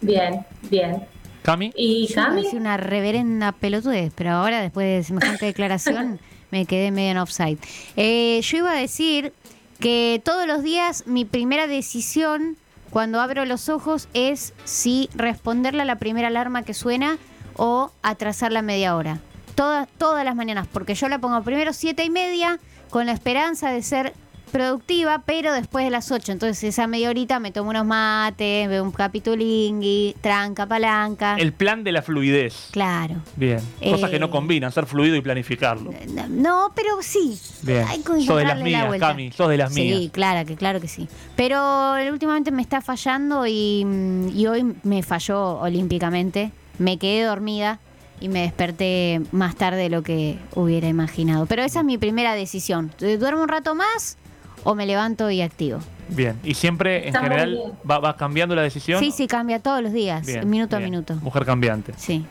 Bien, bien. ¿Cami? ¿Y Cami? una reverenda pelotudez, pero ahora, después de semejante declaración, me quedé medio en offside. Eh, yo iba a decir que todos los días mi primera decisión cuando abro los ojos es si responderle a la primera alarma que suena o atrasarla media hora. Todas, todas las mañanas, porque yo la pongo primero siete y media con la esperanza de ser productiva, pero después de las 8. Entonces esa media horita me tomo unos mates, veo un capitulingui, tranca, palanca. El plan de la fluidez. Claro. Bien. Cosas que Eh, no combinan, ser fluido y planificarlo. No, pero sí. Bien. Hay que Sos de las la mías, vuelta. Cami, sos de las Sí, mías. claro que, claro que sí. Pero eh, últimamente me está fallando y, mm, y hoy me falló olímpicamente. Me quedé dormida y me desperté más tarde de lo que hubiera imaginado. Pero esa es mi primera decisión. Eh, ¿Duermo un rato más o me levanto y activo? Bien. Y siempre, en Está general, va, va cambiando la decisión. Sí, sí, cambia todos los días, Bien, minuto bien. a minuto. Mujer cambiante. Sí.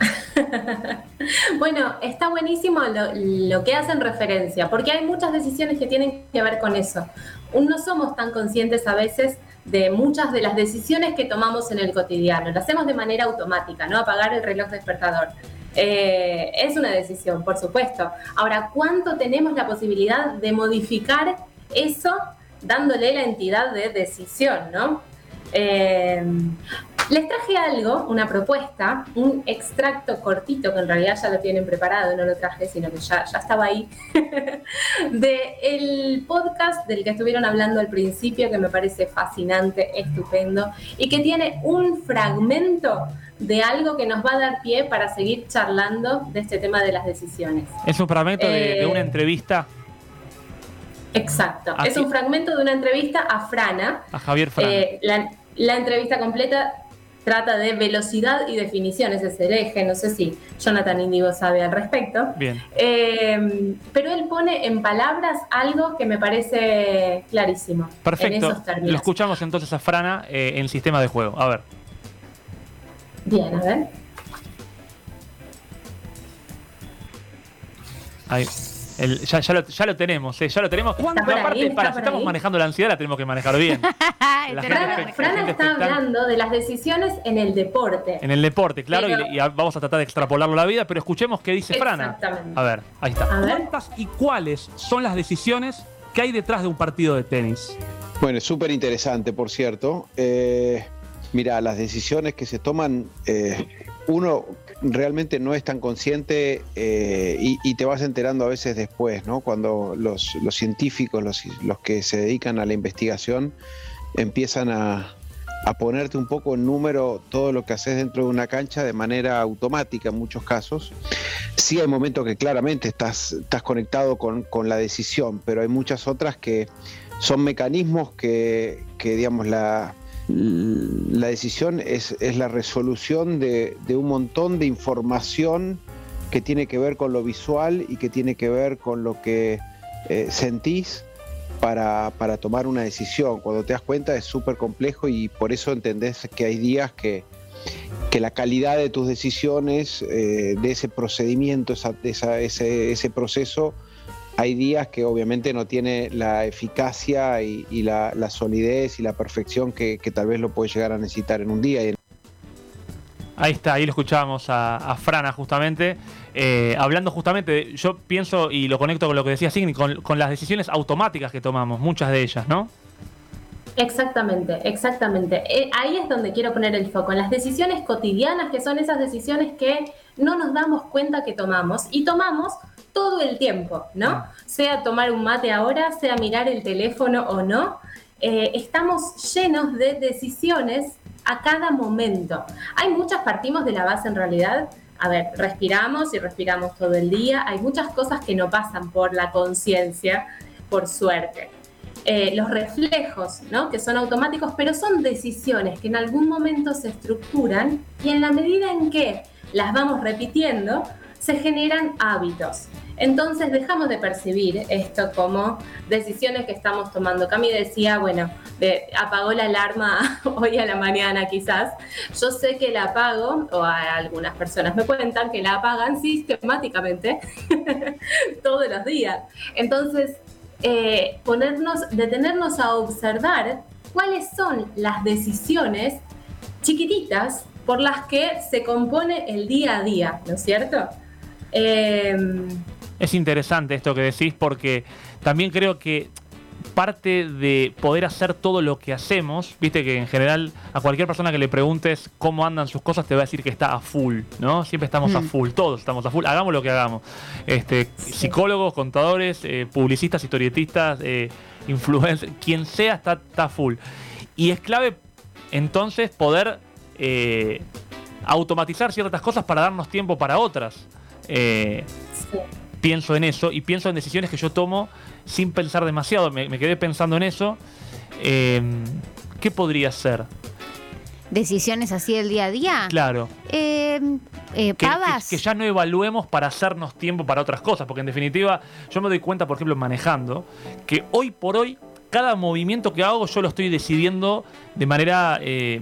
Bueno, está buenísimo lo, lo que hacen referencia, porque hay muchas decisiones que tienen que ver con eso. No somos tan conscientes a veces de muchas de las decisiones que tomamos en el cotidiano. Lo hacemos de manera automática, ¿no? Apagar el reloj despertador. Eh, es una decisión, por supuesto. Ahora, ¿cuánto tenemos la posibilidad de modificar eso dándole la entidad de decisión, ¿no? Eh, les traje algo, una propuesta, un extracto cortito, que en realidad ya lo tienen preparado, no lo traje, sino que ya, ya estaba ahí, de el podcast del que estuvieron hablando al principio, que me parece fascinante, estupendo, y que tiene un fragmento de algo que nos va a dar pie para seguir charlando de este tema de las decisiones. Es un fragmento de, Eh, de una entrevista Exacto. Así- Es un fragmento de una entrevista a Frana, a Javier Fran. Eh, la, la entrevista completa trata de velocidad y definición, ese es el eje, no sé si Jonathan Indigo sabe al respecto. Bien. Eh, pero él pone en palabras algo que me parece clarísimo. En Perfecto. esos términos. Lo escuchamos entonces a Frana eh, en sistema de juego. A ver. Bien, a ver. Ahí. El- ya, ya lo, ya lo tenemos, eh, ya lo tenemos. Pero aparte, ¿Está para, si estamos ahí? manejando la ansiedad, la tenemos que manejar bien. Gente está expectante. hablando de las decisiones en el deporte. En el deporte, claro, Pero- y, y vamos a tratar de extrapolarlo a la vida, pero escuchemos qué dice Frana. Exactamente. A ver, ahí está. ¿Cuántas y cuáles son las decisiones que hay detrás de un partido de tenis? Bueno, es súper interesante, por cierto. Eh, mira, las decisiones que se toman, eh, uno realmente no es tan consciente eh, y, te vas enterando a veces después, ¿no? Cuando los, los científicos, los, los que se dedican a la investigación, empiezan a, a ponerte un poco en número todo lo que haces dentro de una cancha de manera automática en muchos casos. Sí hay momentos que claramente estás, estás conectado con, con la decisión, pero hay muchas otras que son mecanismos que, que, digamos, la, la decisión es, la resolución de, un montón de información que tiene que ver con lo visual y que tiene que ver con lo que eh, sentís para, para tomar una decisión. Cuando te das cuenta es súper complejo y por eso entendés que hay días que, que la calidad de tus decisiones, eh, de ese procedimiento, esa- ese proceso, hay días que obviamente no tiene la eficacia y, y la, la solidez y la perfección que, que tal vez lo puede llegar a necesitar en un día. Y Ahí está, ahí lo escuchábamos a, a Frana justamente, eh, hablando justamente, de- yo pienso y lo conecto con lo que decía Signi, con, con las decisiones automáticas que tomamos, muchas de ellas, ¿no? Exactamente, exactamente. Eh, ahí es donde quiero poner el foco, en las decisiones cotidianas, que son esas decisiones que no nos damos cuenta que tomamos y tomamos todo el tiempo, ¿no? Sea tomar un mate ahora, sea mirar el teléfono o no, eh, estamos llenos de decisiones a cada momento. Hay muchas, partimos de la base en realidad. A ver, respiramos y respiramos todo el día. Hay muchas cosas que no pasan por la conciencia, por suerte eh, los reflejos, ¿no? que son automáticos, pero son decisiones que en algún momento se estructuran y en la medida en que las vamos repitiendo, se generan hábitos. Entonces dejamos de percibir esto como decisiones que estamos tomando. Cami decía, bueno, de- apagó la alarma hoy a la mañana quizás. Yo sé que la apago, o a algunas personas me cuentan que la apagan sistemáticamente todos los días. Entonces, eh, ponernos, detenernos a observar cuáles son las decisiones chiquititas por las que se compone el día a día, ¿no es cierto? Eh, Es interesante esto que decís porque también creo que parte de poder hacer todo lo que hacemos, viste que en general a cualquier persona que le preguntes cómo andan sus cosas te va a decir que está a full, ¿no? Siempre estamos a Mm. full, todos estamos a full, hagamos lo que hagamos. Este, Psicólogos, contadores, eh, publicistas, historietistas, eh, influencers, quien sea está, está a full. Y es clave entonces poder eh, automatizar ciertas cosas para darnos tiempo para otras. Eh, Sí. Pienso en eso y pienso en decisiones que yo tomo sin pensar demasiado. Me, me quedé pensando en eso. Eh, ¿Qué podría ser? Decisiones así del día a día. Claro. Eh, eh, Que, pavas. que- que ya no evaluemos para hacernos tiempo para otras cosas. Porque en definitiva, yo me doy cuenta, por ejemplo, manejando, que hoy por hoy, cada movimiento que hago, yo lo estoy decidiendo de manera eh,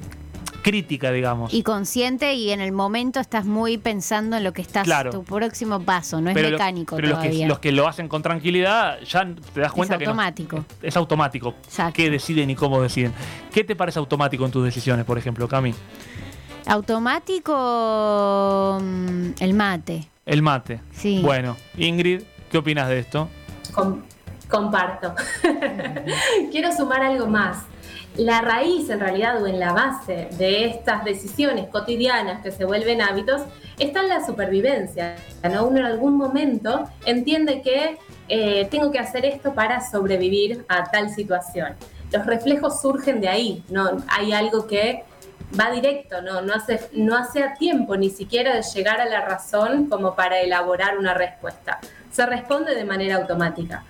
crítica, digamos. Y consciente y en el momento estás muy pensando en lo que estás, Claro. tu próximo paso, no es lo- mecánico pero los que, los que lo hacen con tranquilidad, ya te das cuenta que no- automático. es automático. Exacto. ¿Qué deciden y cómo deciden? ¿Qué te parece automático en tus decisiones, por ejemplo, Cami? Automático mm, el mate. El mate. Sí. Bueno, Ingrid, ¿qué opinas de esto? Com- comparto. Quiero sumar algo más. La raíz, en realidad, o en la base de estas decisiones cotidianas que se vuelven hábitos, está en la supervivencia. ¿no? Uno en algún momento entiende que eh, tengo que hacer esto para sobrevivir a tal situación. Los reflejos surgen de ahí, ¿no? Hay algo que va directo, ¿no? No hace, no hace a tiempo ni siquiera de llegar a la razón como para elaborar una respuesta. Se responde de manera automática.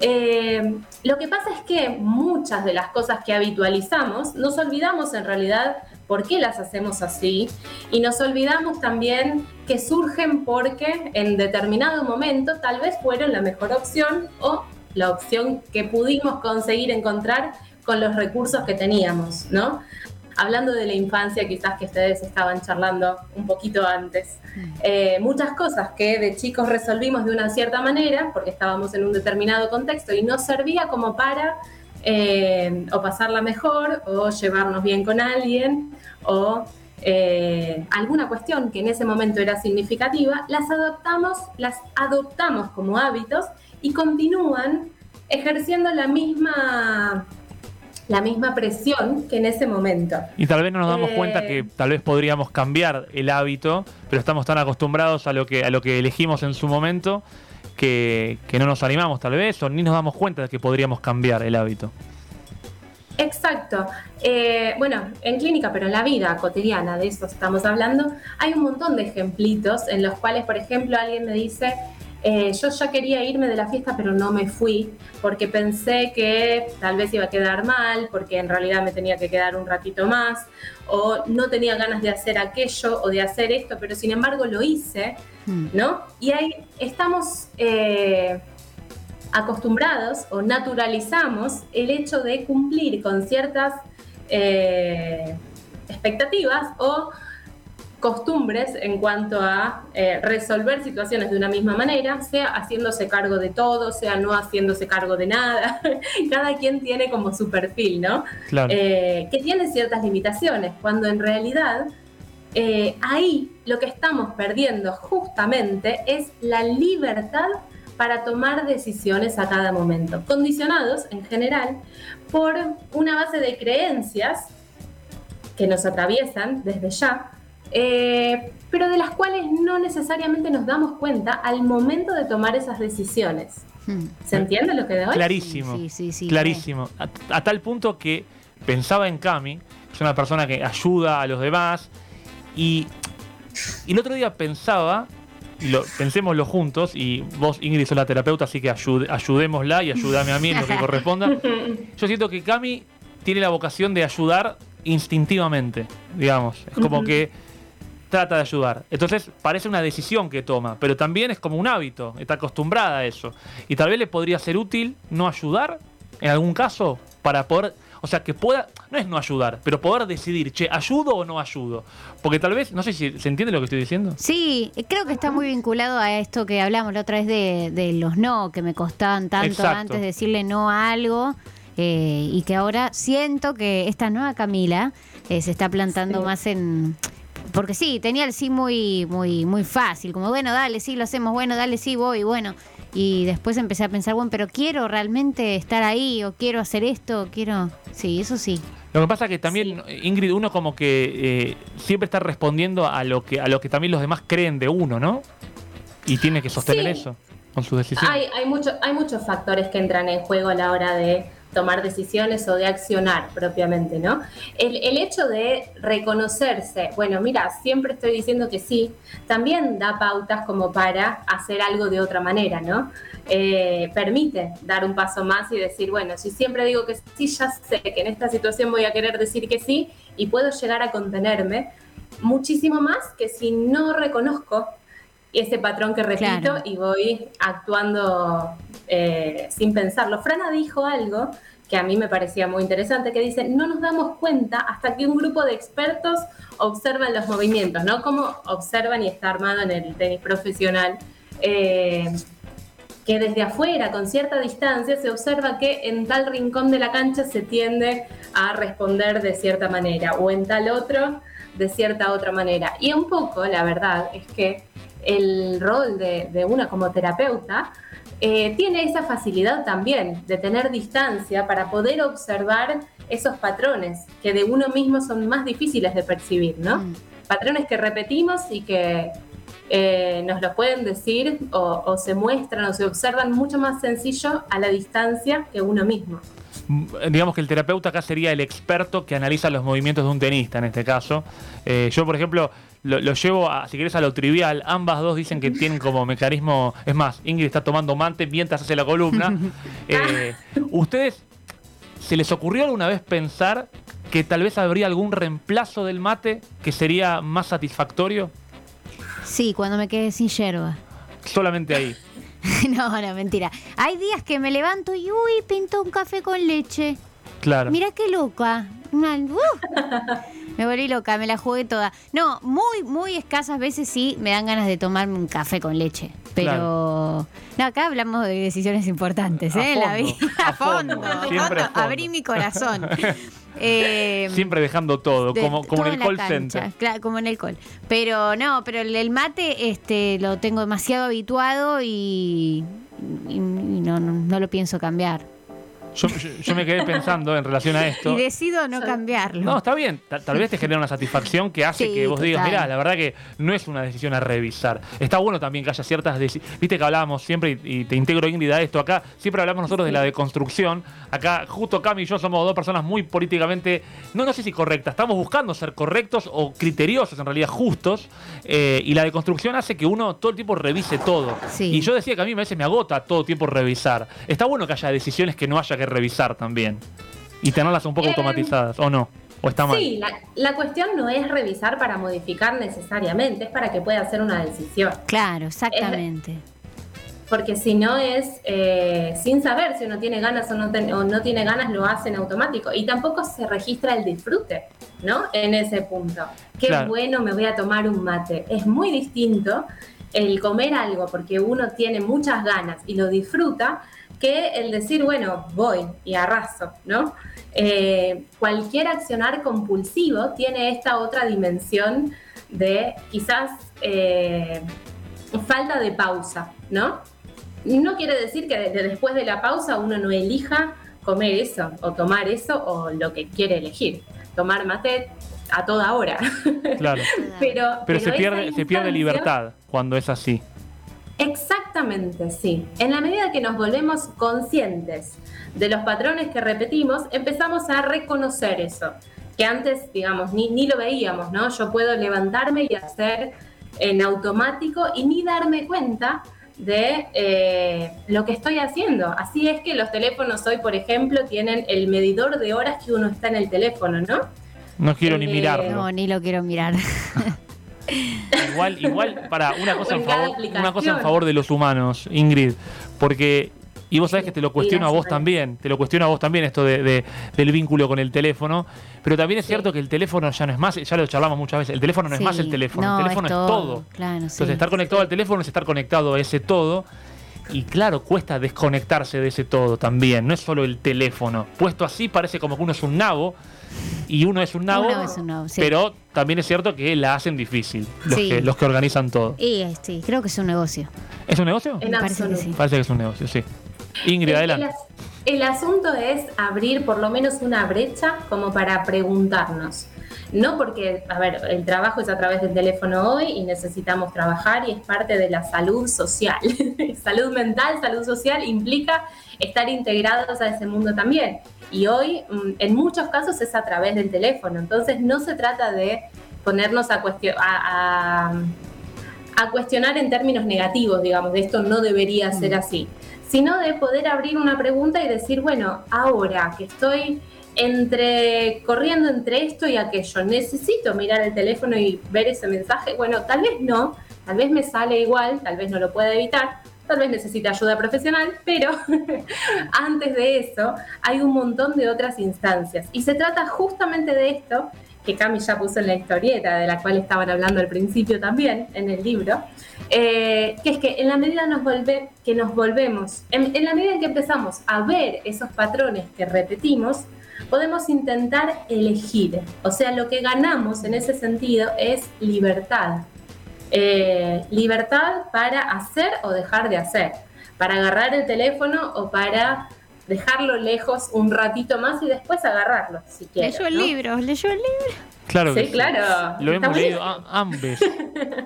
Eh, lo que pasa es que muchas de las cosas que habitualizamos nos olvidamos en realidad por qué las hacemos así y nos olvidamos también que surgen porque en determinado momento tal vez fueron la mejor opción o la opción que pudimos conseguir encontrar con los recursos que teníamos, ¿no? Hablando de la infancia, quizás que ustedes estaban charlando un poquito antes. Eh, muchas cosas que de chicos resolvimos de una cierta manera, porque estábamos en un determinado contexto y nos servía como para eh, o pasarla mejor, o llevarnos bien con alguien, o eh, alguna cuestión que en ese momento era significativa, las adoptamos, las adoptamos como hábitos y continúan ejerciendo la misma, la misma presión que en ese momento. Y tal vez no nos damos Eh, cuenta que tal vez podríamos cambiar el hábito, pero estamos tan acostumbrados a lo que, a lo que elegimos en su momento que, que no nos animamos tal vez o ni nos damos cuenta de que podríamos cambiar el hábito. Exacto. Eh, bueno, en clínica, pero en la vida cotidiana, de eso estamos hablando, hay un montón de ejemplitos en los cuales, por ejemplo, alguien me dice, eh, yo ya quería irme de la fiesta, pero no me fui porque pensé que tal vez iba a quedar mal, porque en realidad me tenía que quedar un ratito más, o no tenía ganas de hacer aquello o de hacer esto, pero sin embargo lo hice, ¿no? Y ahí estamos... eh, acostumbrados o naturalizamos el hecho de cumplir con ciertas eh, expectativas o costumbres en cuanto a eh, resolver situaciones de una misma manera, sea haciéndose cargo de todo, sea no haciéndose cargo de nada. Cada quien tiene como su perfil, ¿no? Claro. Eh, que tiene ciertas limitaciones, cuando en realidad eh, ahí lo que estamos perdiendo justamente es la libertad para tomar decisiones a cada momento, condicionados en general por una base de creencias que nos atraviesan desde ya, eh, pero de las cuales no necesariamente nos damos cuenta al momento de tomar esas decisiones. ¿Se entiende lo que doy? Clarísimo. Sí, sí, sí, clarísimo. A, a tal punto que pensaba en Cami, es una persona que ayuda a los demás, y, y el otro día pensaba, y lo, pensémoslo juntos, y vos, Ingrid, sos la terapeuta, así que ayude- ayudémosla y ayúdame a mí en lo que corresponda. Yo siento que Cami tiene la vocación de ayudar instintivamente, digamos. Es como que trata de ayudar. Entonces parece una decisión que toma, pero también es como un hábito, está acostumbrada a eso. Y tal vez le podría ser útil no ayudar en algún caso para poder, o sea, que pueda, no es no ayudar, pero poder decidir, che, ¿ayudo o no ayudo? Porque tal vez, no sé si se entiende lo que estoy diciendo. Sí, creo que está muy vinculado a esto que hablamos la otra vez de, de los no, que me costaban tanto Exacto. antes decirle no a algo. eh, y que ahora siento que esta nueva Camila eh, se está plantando Sí. más en. Porque sí, tenía el sí muy, muy, muy fácil, como bueno, dale, sí, lo hacemos, bueno, dale, sí, voy, bueno. Y después empecé a pensar, bueno, pero quiero realmente estar ahí, o quiero hacer esto, o quiero. Sí, eso sí. Lo que pasa es que también, Ingrid, uno como que eh, siempre está respondiendo a lo que a lo que también los demás creen de uno, ¿no? Y tiene que sostener Sí. eso con sus decisiones. Hay, hay, mucho- hay muchos factores que entran en juego a la hora de tomar decisiones o de accionar propiamente, ¿no? El, hecho de reconocerse, bueno, mira, siempre estoy diciendo que sí, también da pautas como para hacer algo de otra manera, ¿no? Eh, permite dar un paso más y decir, bueno, si siempre digo que sí, ya sé que en esta situación voy a querer decir que sí y puedo llegar a contenerme muchísimo más que si no reconozco ese patrón que repito Claro. y voy actuando eh, sin pensarlo. Frana dijo algo que a mí me parecía muy interesante, que dice, no nos damos cuenta hasta que un grupo de expertos observan los movimientos, ¿no? Cómo observan y está armado en el tenis profesional. eh, que desde afuera, con cierta distancia, se observa que en tal rincón de la cancha se tiende a responder de cierta manera o en tal otro de cierta otra manera. Y un poco, la verdad, es que el rol de, de una como terapeuta eh, tiene esa facilidad también de tener distancia para poder observar esos patrones que de uno mismo son más difíciles de percibir, ¿no? Mm. Patrones que repetimos y que eh, nos los pueden decir o, o se muestran o se observan mucho más sencillo a la distancia que uno mismo. Mm, Digamos que el terapeuta acá sería el experto que analiza los movimientos de un tenista en este caso. Eh, yo, por ejemplo, lo, lo llevo a, si querés, a lo trivial. Ambas dos dicen que tienen como mecanismo. Es más, Ingrid está tomando mate mientras hace la columna. Eh, ¿Ustedes se les ocurrió alguna vez pensar que tal vez habría algún reemplazo del mate que sería más satisfactorio? Sí, cuando me quedé sin yerba. Solamente ahí. no, no, mentira. Hay días que me levanto y, uy, pinto un café con leche. Claro. Mira qué loca. Una- ¡uh! me volví loca, me la jugué toda. No, muy, muy escasas veces sí me dan ganas de tomarme un café con leche. Pero. Claro. No, acá hablamos de decisiones importantes, ¿eh? La vida. a fondo, siempre a fondo. Abrí mi corazón. Eh, Siempre dejando todo, de- como, como en el call cancha, center. Claro, como en el call. Pero no, pero el, el mate este lo tengo demasiado habituado y, y- y no, no, no lo pienso cambiar. Yo, yo- yo me quedé pensando en relación a esto. Y decido no cambiarlo. No, está bien. Ta- Tal vez te genera una satisfacción que hace Sí, que vos digas, mirá, la verdad que no es una decisión a revisar. Está bueno también que haya ciertas decisiones. Viste que hablábamos siempre, y, y te integro Ingrid a esto acá, siempre hablamos nosotros de la deconstrucción. Acá, justo Cami y yo somos dos personas muy políticamente, no, no sé si correctas, estamos buscando ser correctos o criteriosos, en realidad justos. eh, y la deconstrucción hace que uno todo el tiempo revise todo. Sí. Y yo decía que a mí a veces me agota todo el tiempo revisar. Está bueno que haya decisiones que no haya que revisar también. Y tenerlas un poco Eh, automatizadas, ¿o no? ¿O está mal? Sí, la, la cuestión no es revisar para modificar necesariamente, es para que pueda hacer una decisión. Claro, exactamente. Porque si no es eh, sin saber si uno tiene ganas o no, ten- o no tiene ganas, lo hace en automático. Y tampoco se registra el disfrute, ¿no? En ese punto. Qué Claro. bueno, me voy a tomar un mate. Es muy distinto el comer algo porque uno tiene muchas ganas y lo disfruta que el decir, bueno, voy y arraso, ¿no? Eh, cualquier accionar compulsivo tiene esta otra dimensión de quizás eh, falta de pausa, ¿no? No quiere decir que de- después de la pausa uno no elija comer eso o tomar eso o lo que quiere elegir. Tomar mate a toda hora. Claro. pero, Pero, se pierde, se pierde instancia- libertad cuando es así. Exactamente, sí. En la medida que nos volvemos conscientes de los patrones que repetimos, empezamos a reconocer eso, que antes, digamos, ni, ni lo veíamos, ¿no? Yo puedo levantarme y hacer en automático y ni darme cuenta de eh, lo que estoy haciendo. Así es que los teléfonos hoy, por ejemplo, tienen el medidor de horas que uno está en el teléfono, ¿no? No quiero ni Eh, mirarlo. No, ni lo quiero mirar. Igual, igual, para una cosa, en favor, una cosa en favor de los humanos, Ingrid, porque, y vos sabés que te lo cuestiono a vos también, te lo cuestiono a vos también esto de, de- del vínculo con el teléfono, pero también es Sí. cierto que el teléfono ya no es más, ya lo charlamos muchas veces, el teléfono no es más el teléfono, No, el teléfono es todo. Claro, sí. Entonces estar conectado al teléfono es estar conectado a ese todo. Y claro, cuesta desconectarse de ese todo también. No es solo el teléfono. Puesto así parece como que uno es un nabo. Y uno es un nabo, Uno es un nabo, sí. pero también es cierto que la hacen difícil los, Sí. que, los que organizan todo. Y sí, creo que es un negocio. ¿Es un negocio? En parece que sí. Parece que es un negocio, sí. Ingrid, El, adelante. as- el asunto es abrir por lo menos una brecha como para preguntarnos. No porque, a ver, el trabajo es a través del teléfono hoy y necesitamos trabajar y es parte de la salud social. salud mental, salud social implica estar integrados a ese mundo también. Y hoy, mm, en muchos casos, es a través del teléfono. Entonces, no se trata de ponernos a, a- a- a cuestionar en términos negativos, digamos, de esto no debería ser así, sino de poder abrir una pregunta y decir, bueno, ahora que estoy entre corriendo entre esto y aquello, necesito mirar el teléfono y ver ese mensaje. Bueno, tal vez no, tal vez me sale igual, tal vez no lo pueda evitar, tal vez necesite ayuda profesional, pero antes de eso hay un montón de otras instancias. Y se trata justamente de esto que Cami ya puso en la historieta, de la cual estaban hablando al principio también en el libro, eh, que es que en la medida nos que nos volvemos, en, en la medida en que empezamos a ver esos patrones que repetimos, podemos intentar elegir. O sea, lo que ganamos en ese sentido es libertad. Eh, libertad para hacer o dejar de hacer, para agarrar el teléfono o para dejarlo lejos un ratito más y después agarrarlo, si quiero. Leyó el ¿no? libro, leyó el libro. Claro que Sí, claro. Lo hemos leído buenísimo. a- ambes.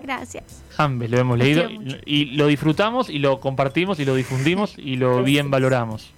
Gracias. Ambes lo hemos leído y lo disfrutamos y lo compartimos y lo difundimos y lo bien valoramos.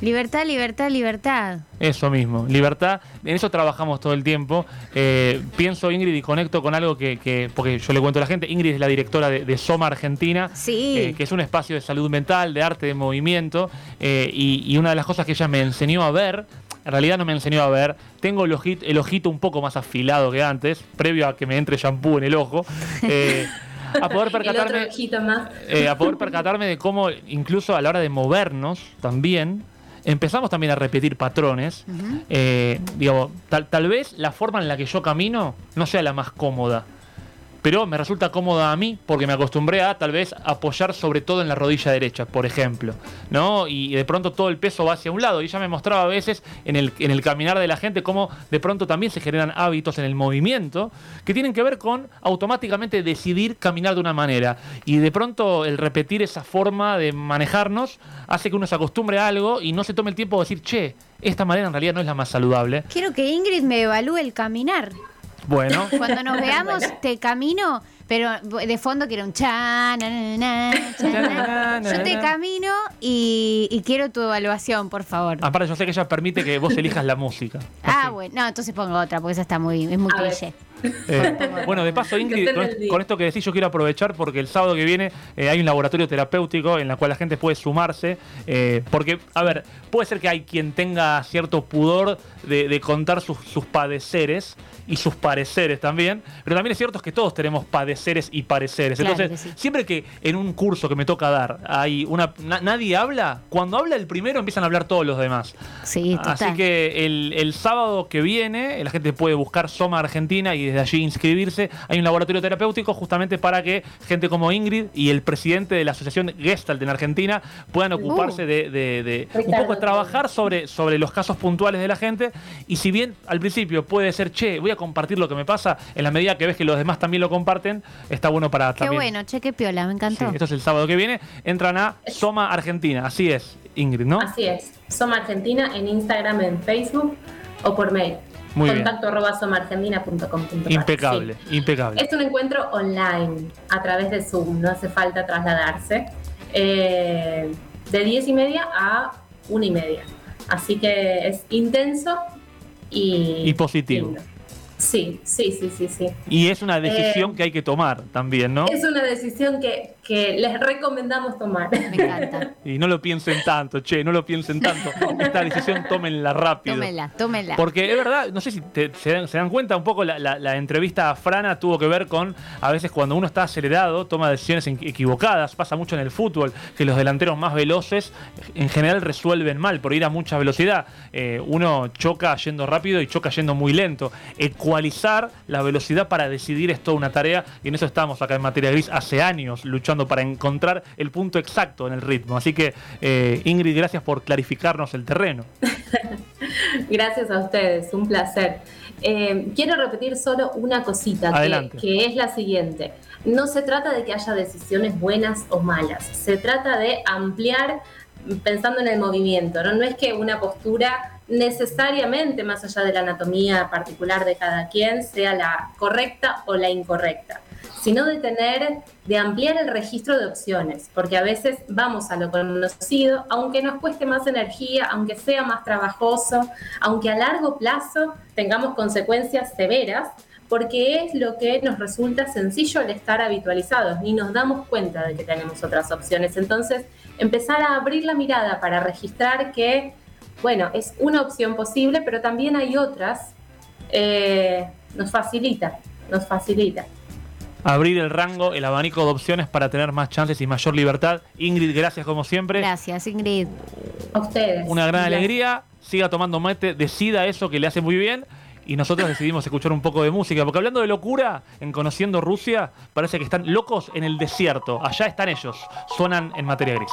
Libertad, libertad, libertad. Eso mismo, libertad, en eso trabajamos todo el tiempo. Eh, pienso, Ingrid, y conecto con algo que, que- porque yo le cuento a la gente, Ingrid es la directora de, de Soma Argentina, Sí. eh, que es un espacio de salud mental, de arte, de movimiento, eh, y, y una de las cosas que ella me enseñó a ver, en realidad no me enseñó a ver, tengo el ojito, el ojito un poco más afilado que antes, previo a que me entre shampoo en el ojo, eh, a poder percatarme más. eh, a poder percatarme de cómo incluso a la hora de movernos también empezamos también a repetir patrones. Eh, digamos, tal, tal vez la forma en la que yo camino no sea la más cómoda. Pero me resulta cómoda a mí porque me acostumbré a tal vez apoyar sobre todo en la rodilla derecha, por ejemplo. ¿no? Y de pronto todo el peso va hacia un lado. Y ella me mostraba a veces en el, en el caminar de la gente cómo de pronto también se generan hábitos en el movimiento que tienen que ver con automáticamente decidir caminar de una manera. Y de pronto el repetir esa forma de manejarnos hace que uno se acostumbre a algo y no se tome el tiempo de decir, che, esta manera en realidad no es la más saludable. Quiero que Ingrid me evalúe el caminar. Bueno. Cuando nos veamos, te camino, pero de fondo quiero un cha, na, na, na, cha, na. Yo te camino y, y quiero tu evaluación, por favor. Aparte, yo sé que ella permite que vos elijas la música. Ah, bueno, no, entonces pongo otra, porque esa está muy, es muy cliché. Eh, bueno, de paso, Ingrid, con, esto que decís, yo quiero aprovechar porque el sábado que viene eh, hay un laboratorio terapéutico en la cual la gente puede sumarse. eh, porque, a ver, puede ser que hay quien tenga cierto pudor de, de contar sus, sus padeceres y sus pareceres también. Pero también es cierto que todos tenemos padeceres y pareceres. Claro Entonces, que sí. siempre que en un curso que me toca dar hay una na- nadie habla, cuando habla el primero empiezan a hablar todos los demás. Sí, total. Así que el, el sábado que viene la gente puede buscar Soma Argentina y desde allí inscribirse. Hay un laboratorio terapéutico justamente para que gente como Ingrid y el presidente de la Asociación Gestalt en Argentina puedan ocuparse de, de- de un poco trabajar sobre, sobre los casos puntuales de la gente. Y si bien al principio puede ser, che, voy a compartir lo que me pasa, en la medida que ves que los demás también lo comparten, está bueno para Qué también. bueno, che, qué piola, me Sí, encantó. esto es el sábado que viene. Entran a Soma Argentina. Así es, Ingrid, ¿no? Así es. Soma Argentina en Instagram, en Facebook o por mail. Muy bien. Contacto. Impecable, Sí. impecable. Es un encuentro online a través de Zoom, no hace falta trasladarse. Eh, de 10 y media a 1 y media. Así que es intenso y, Y positivo. lindo. Sí, sí, sí, sí, sí. Y es una decisión Eh, que hay que tomar también, ¿no? Es una decisión que, que les recomendamos tomar. Me encanta. Y no lo piensen tanto, che, no lo piensen tanto. Esta decisión tómenla rápido. Tómela, tómela. Porque es verdad, no sé si te- se, dan, se dan cuenta un poco, la, la- la entrevista a Frana tuvo que ver con, a veces cuando uno está acelerado, toma decisiones equivocadas, pasa mucho en el fútbol, que los delanteros más veloces en general resuelven mal por ir a mucha velocidad. Eh, uno choca yendo rápido y choca yendo muy lento. Ecualizar la velocidad para decidir es toda una tarea y en eso estamos acá en Materia Gris hace años luchando para encontrar el punto exacto en el ritmo. Así que, eh, Ingrid, gracias por clarificarnos el terreno. Gracias a ustedes, un placer. Eh, quiero repetir solo una cosita, que, es la siguiente. No se trata de que haya decisiones buenas o malas, se trata de ampliar pensando en el movimiento, ¿no? No es que una postura necesariamente, más allá de la anatomía particular de cada quien, sea la correcta o la incorrecta, sino de tener, de ampliar el registro de opciones, porque a veces vamos a lo conocido, aunque nos cueste más energía, aunque sea más trabajoso, aunque a largo plazo tengamos consecuencias severas, porque es lo que nos resulta sencillo al estar habitualizados, ni nos damos cuenta de que tenemos otras opciones. Entonces, empezar a abrir la mirada para registrar que, bueno, es una opción posible, pero también hay otras, eh, nos facilita, nos facilita. Abrir el rango, el abanico de opciones para tener más chances y mayor libertad. Ingrid, gracias como siempre. Gracias, Ingrid. A ustedes. Una gran Gracias. alegría. Siga tomando mate, decida eso que le hace muy bien. Y nosotros decidimos escuchar un poco de música. Porque hablando de locura, en Conociendo Rusia, parece que están locos en el desierto. Allá están ellos. Suenan en materia gris.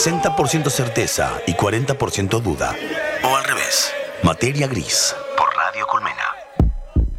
60% certeza y 40% duda. O al revés, materia gris.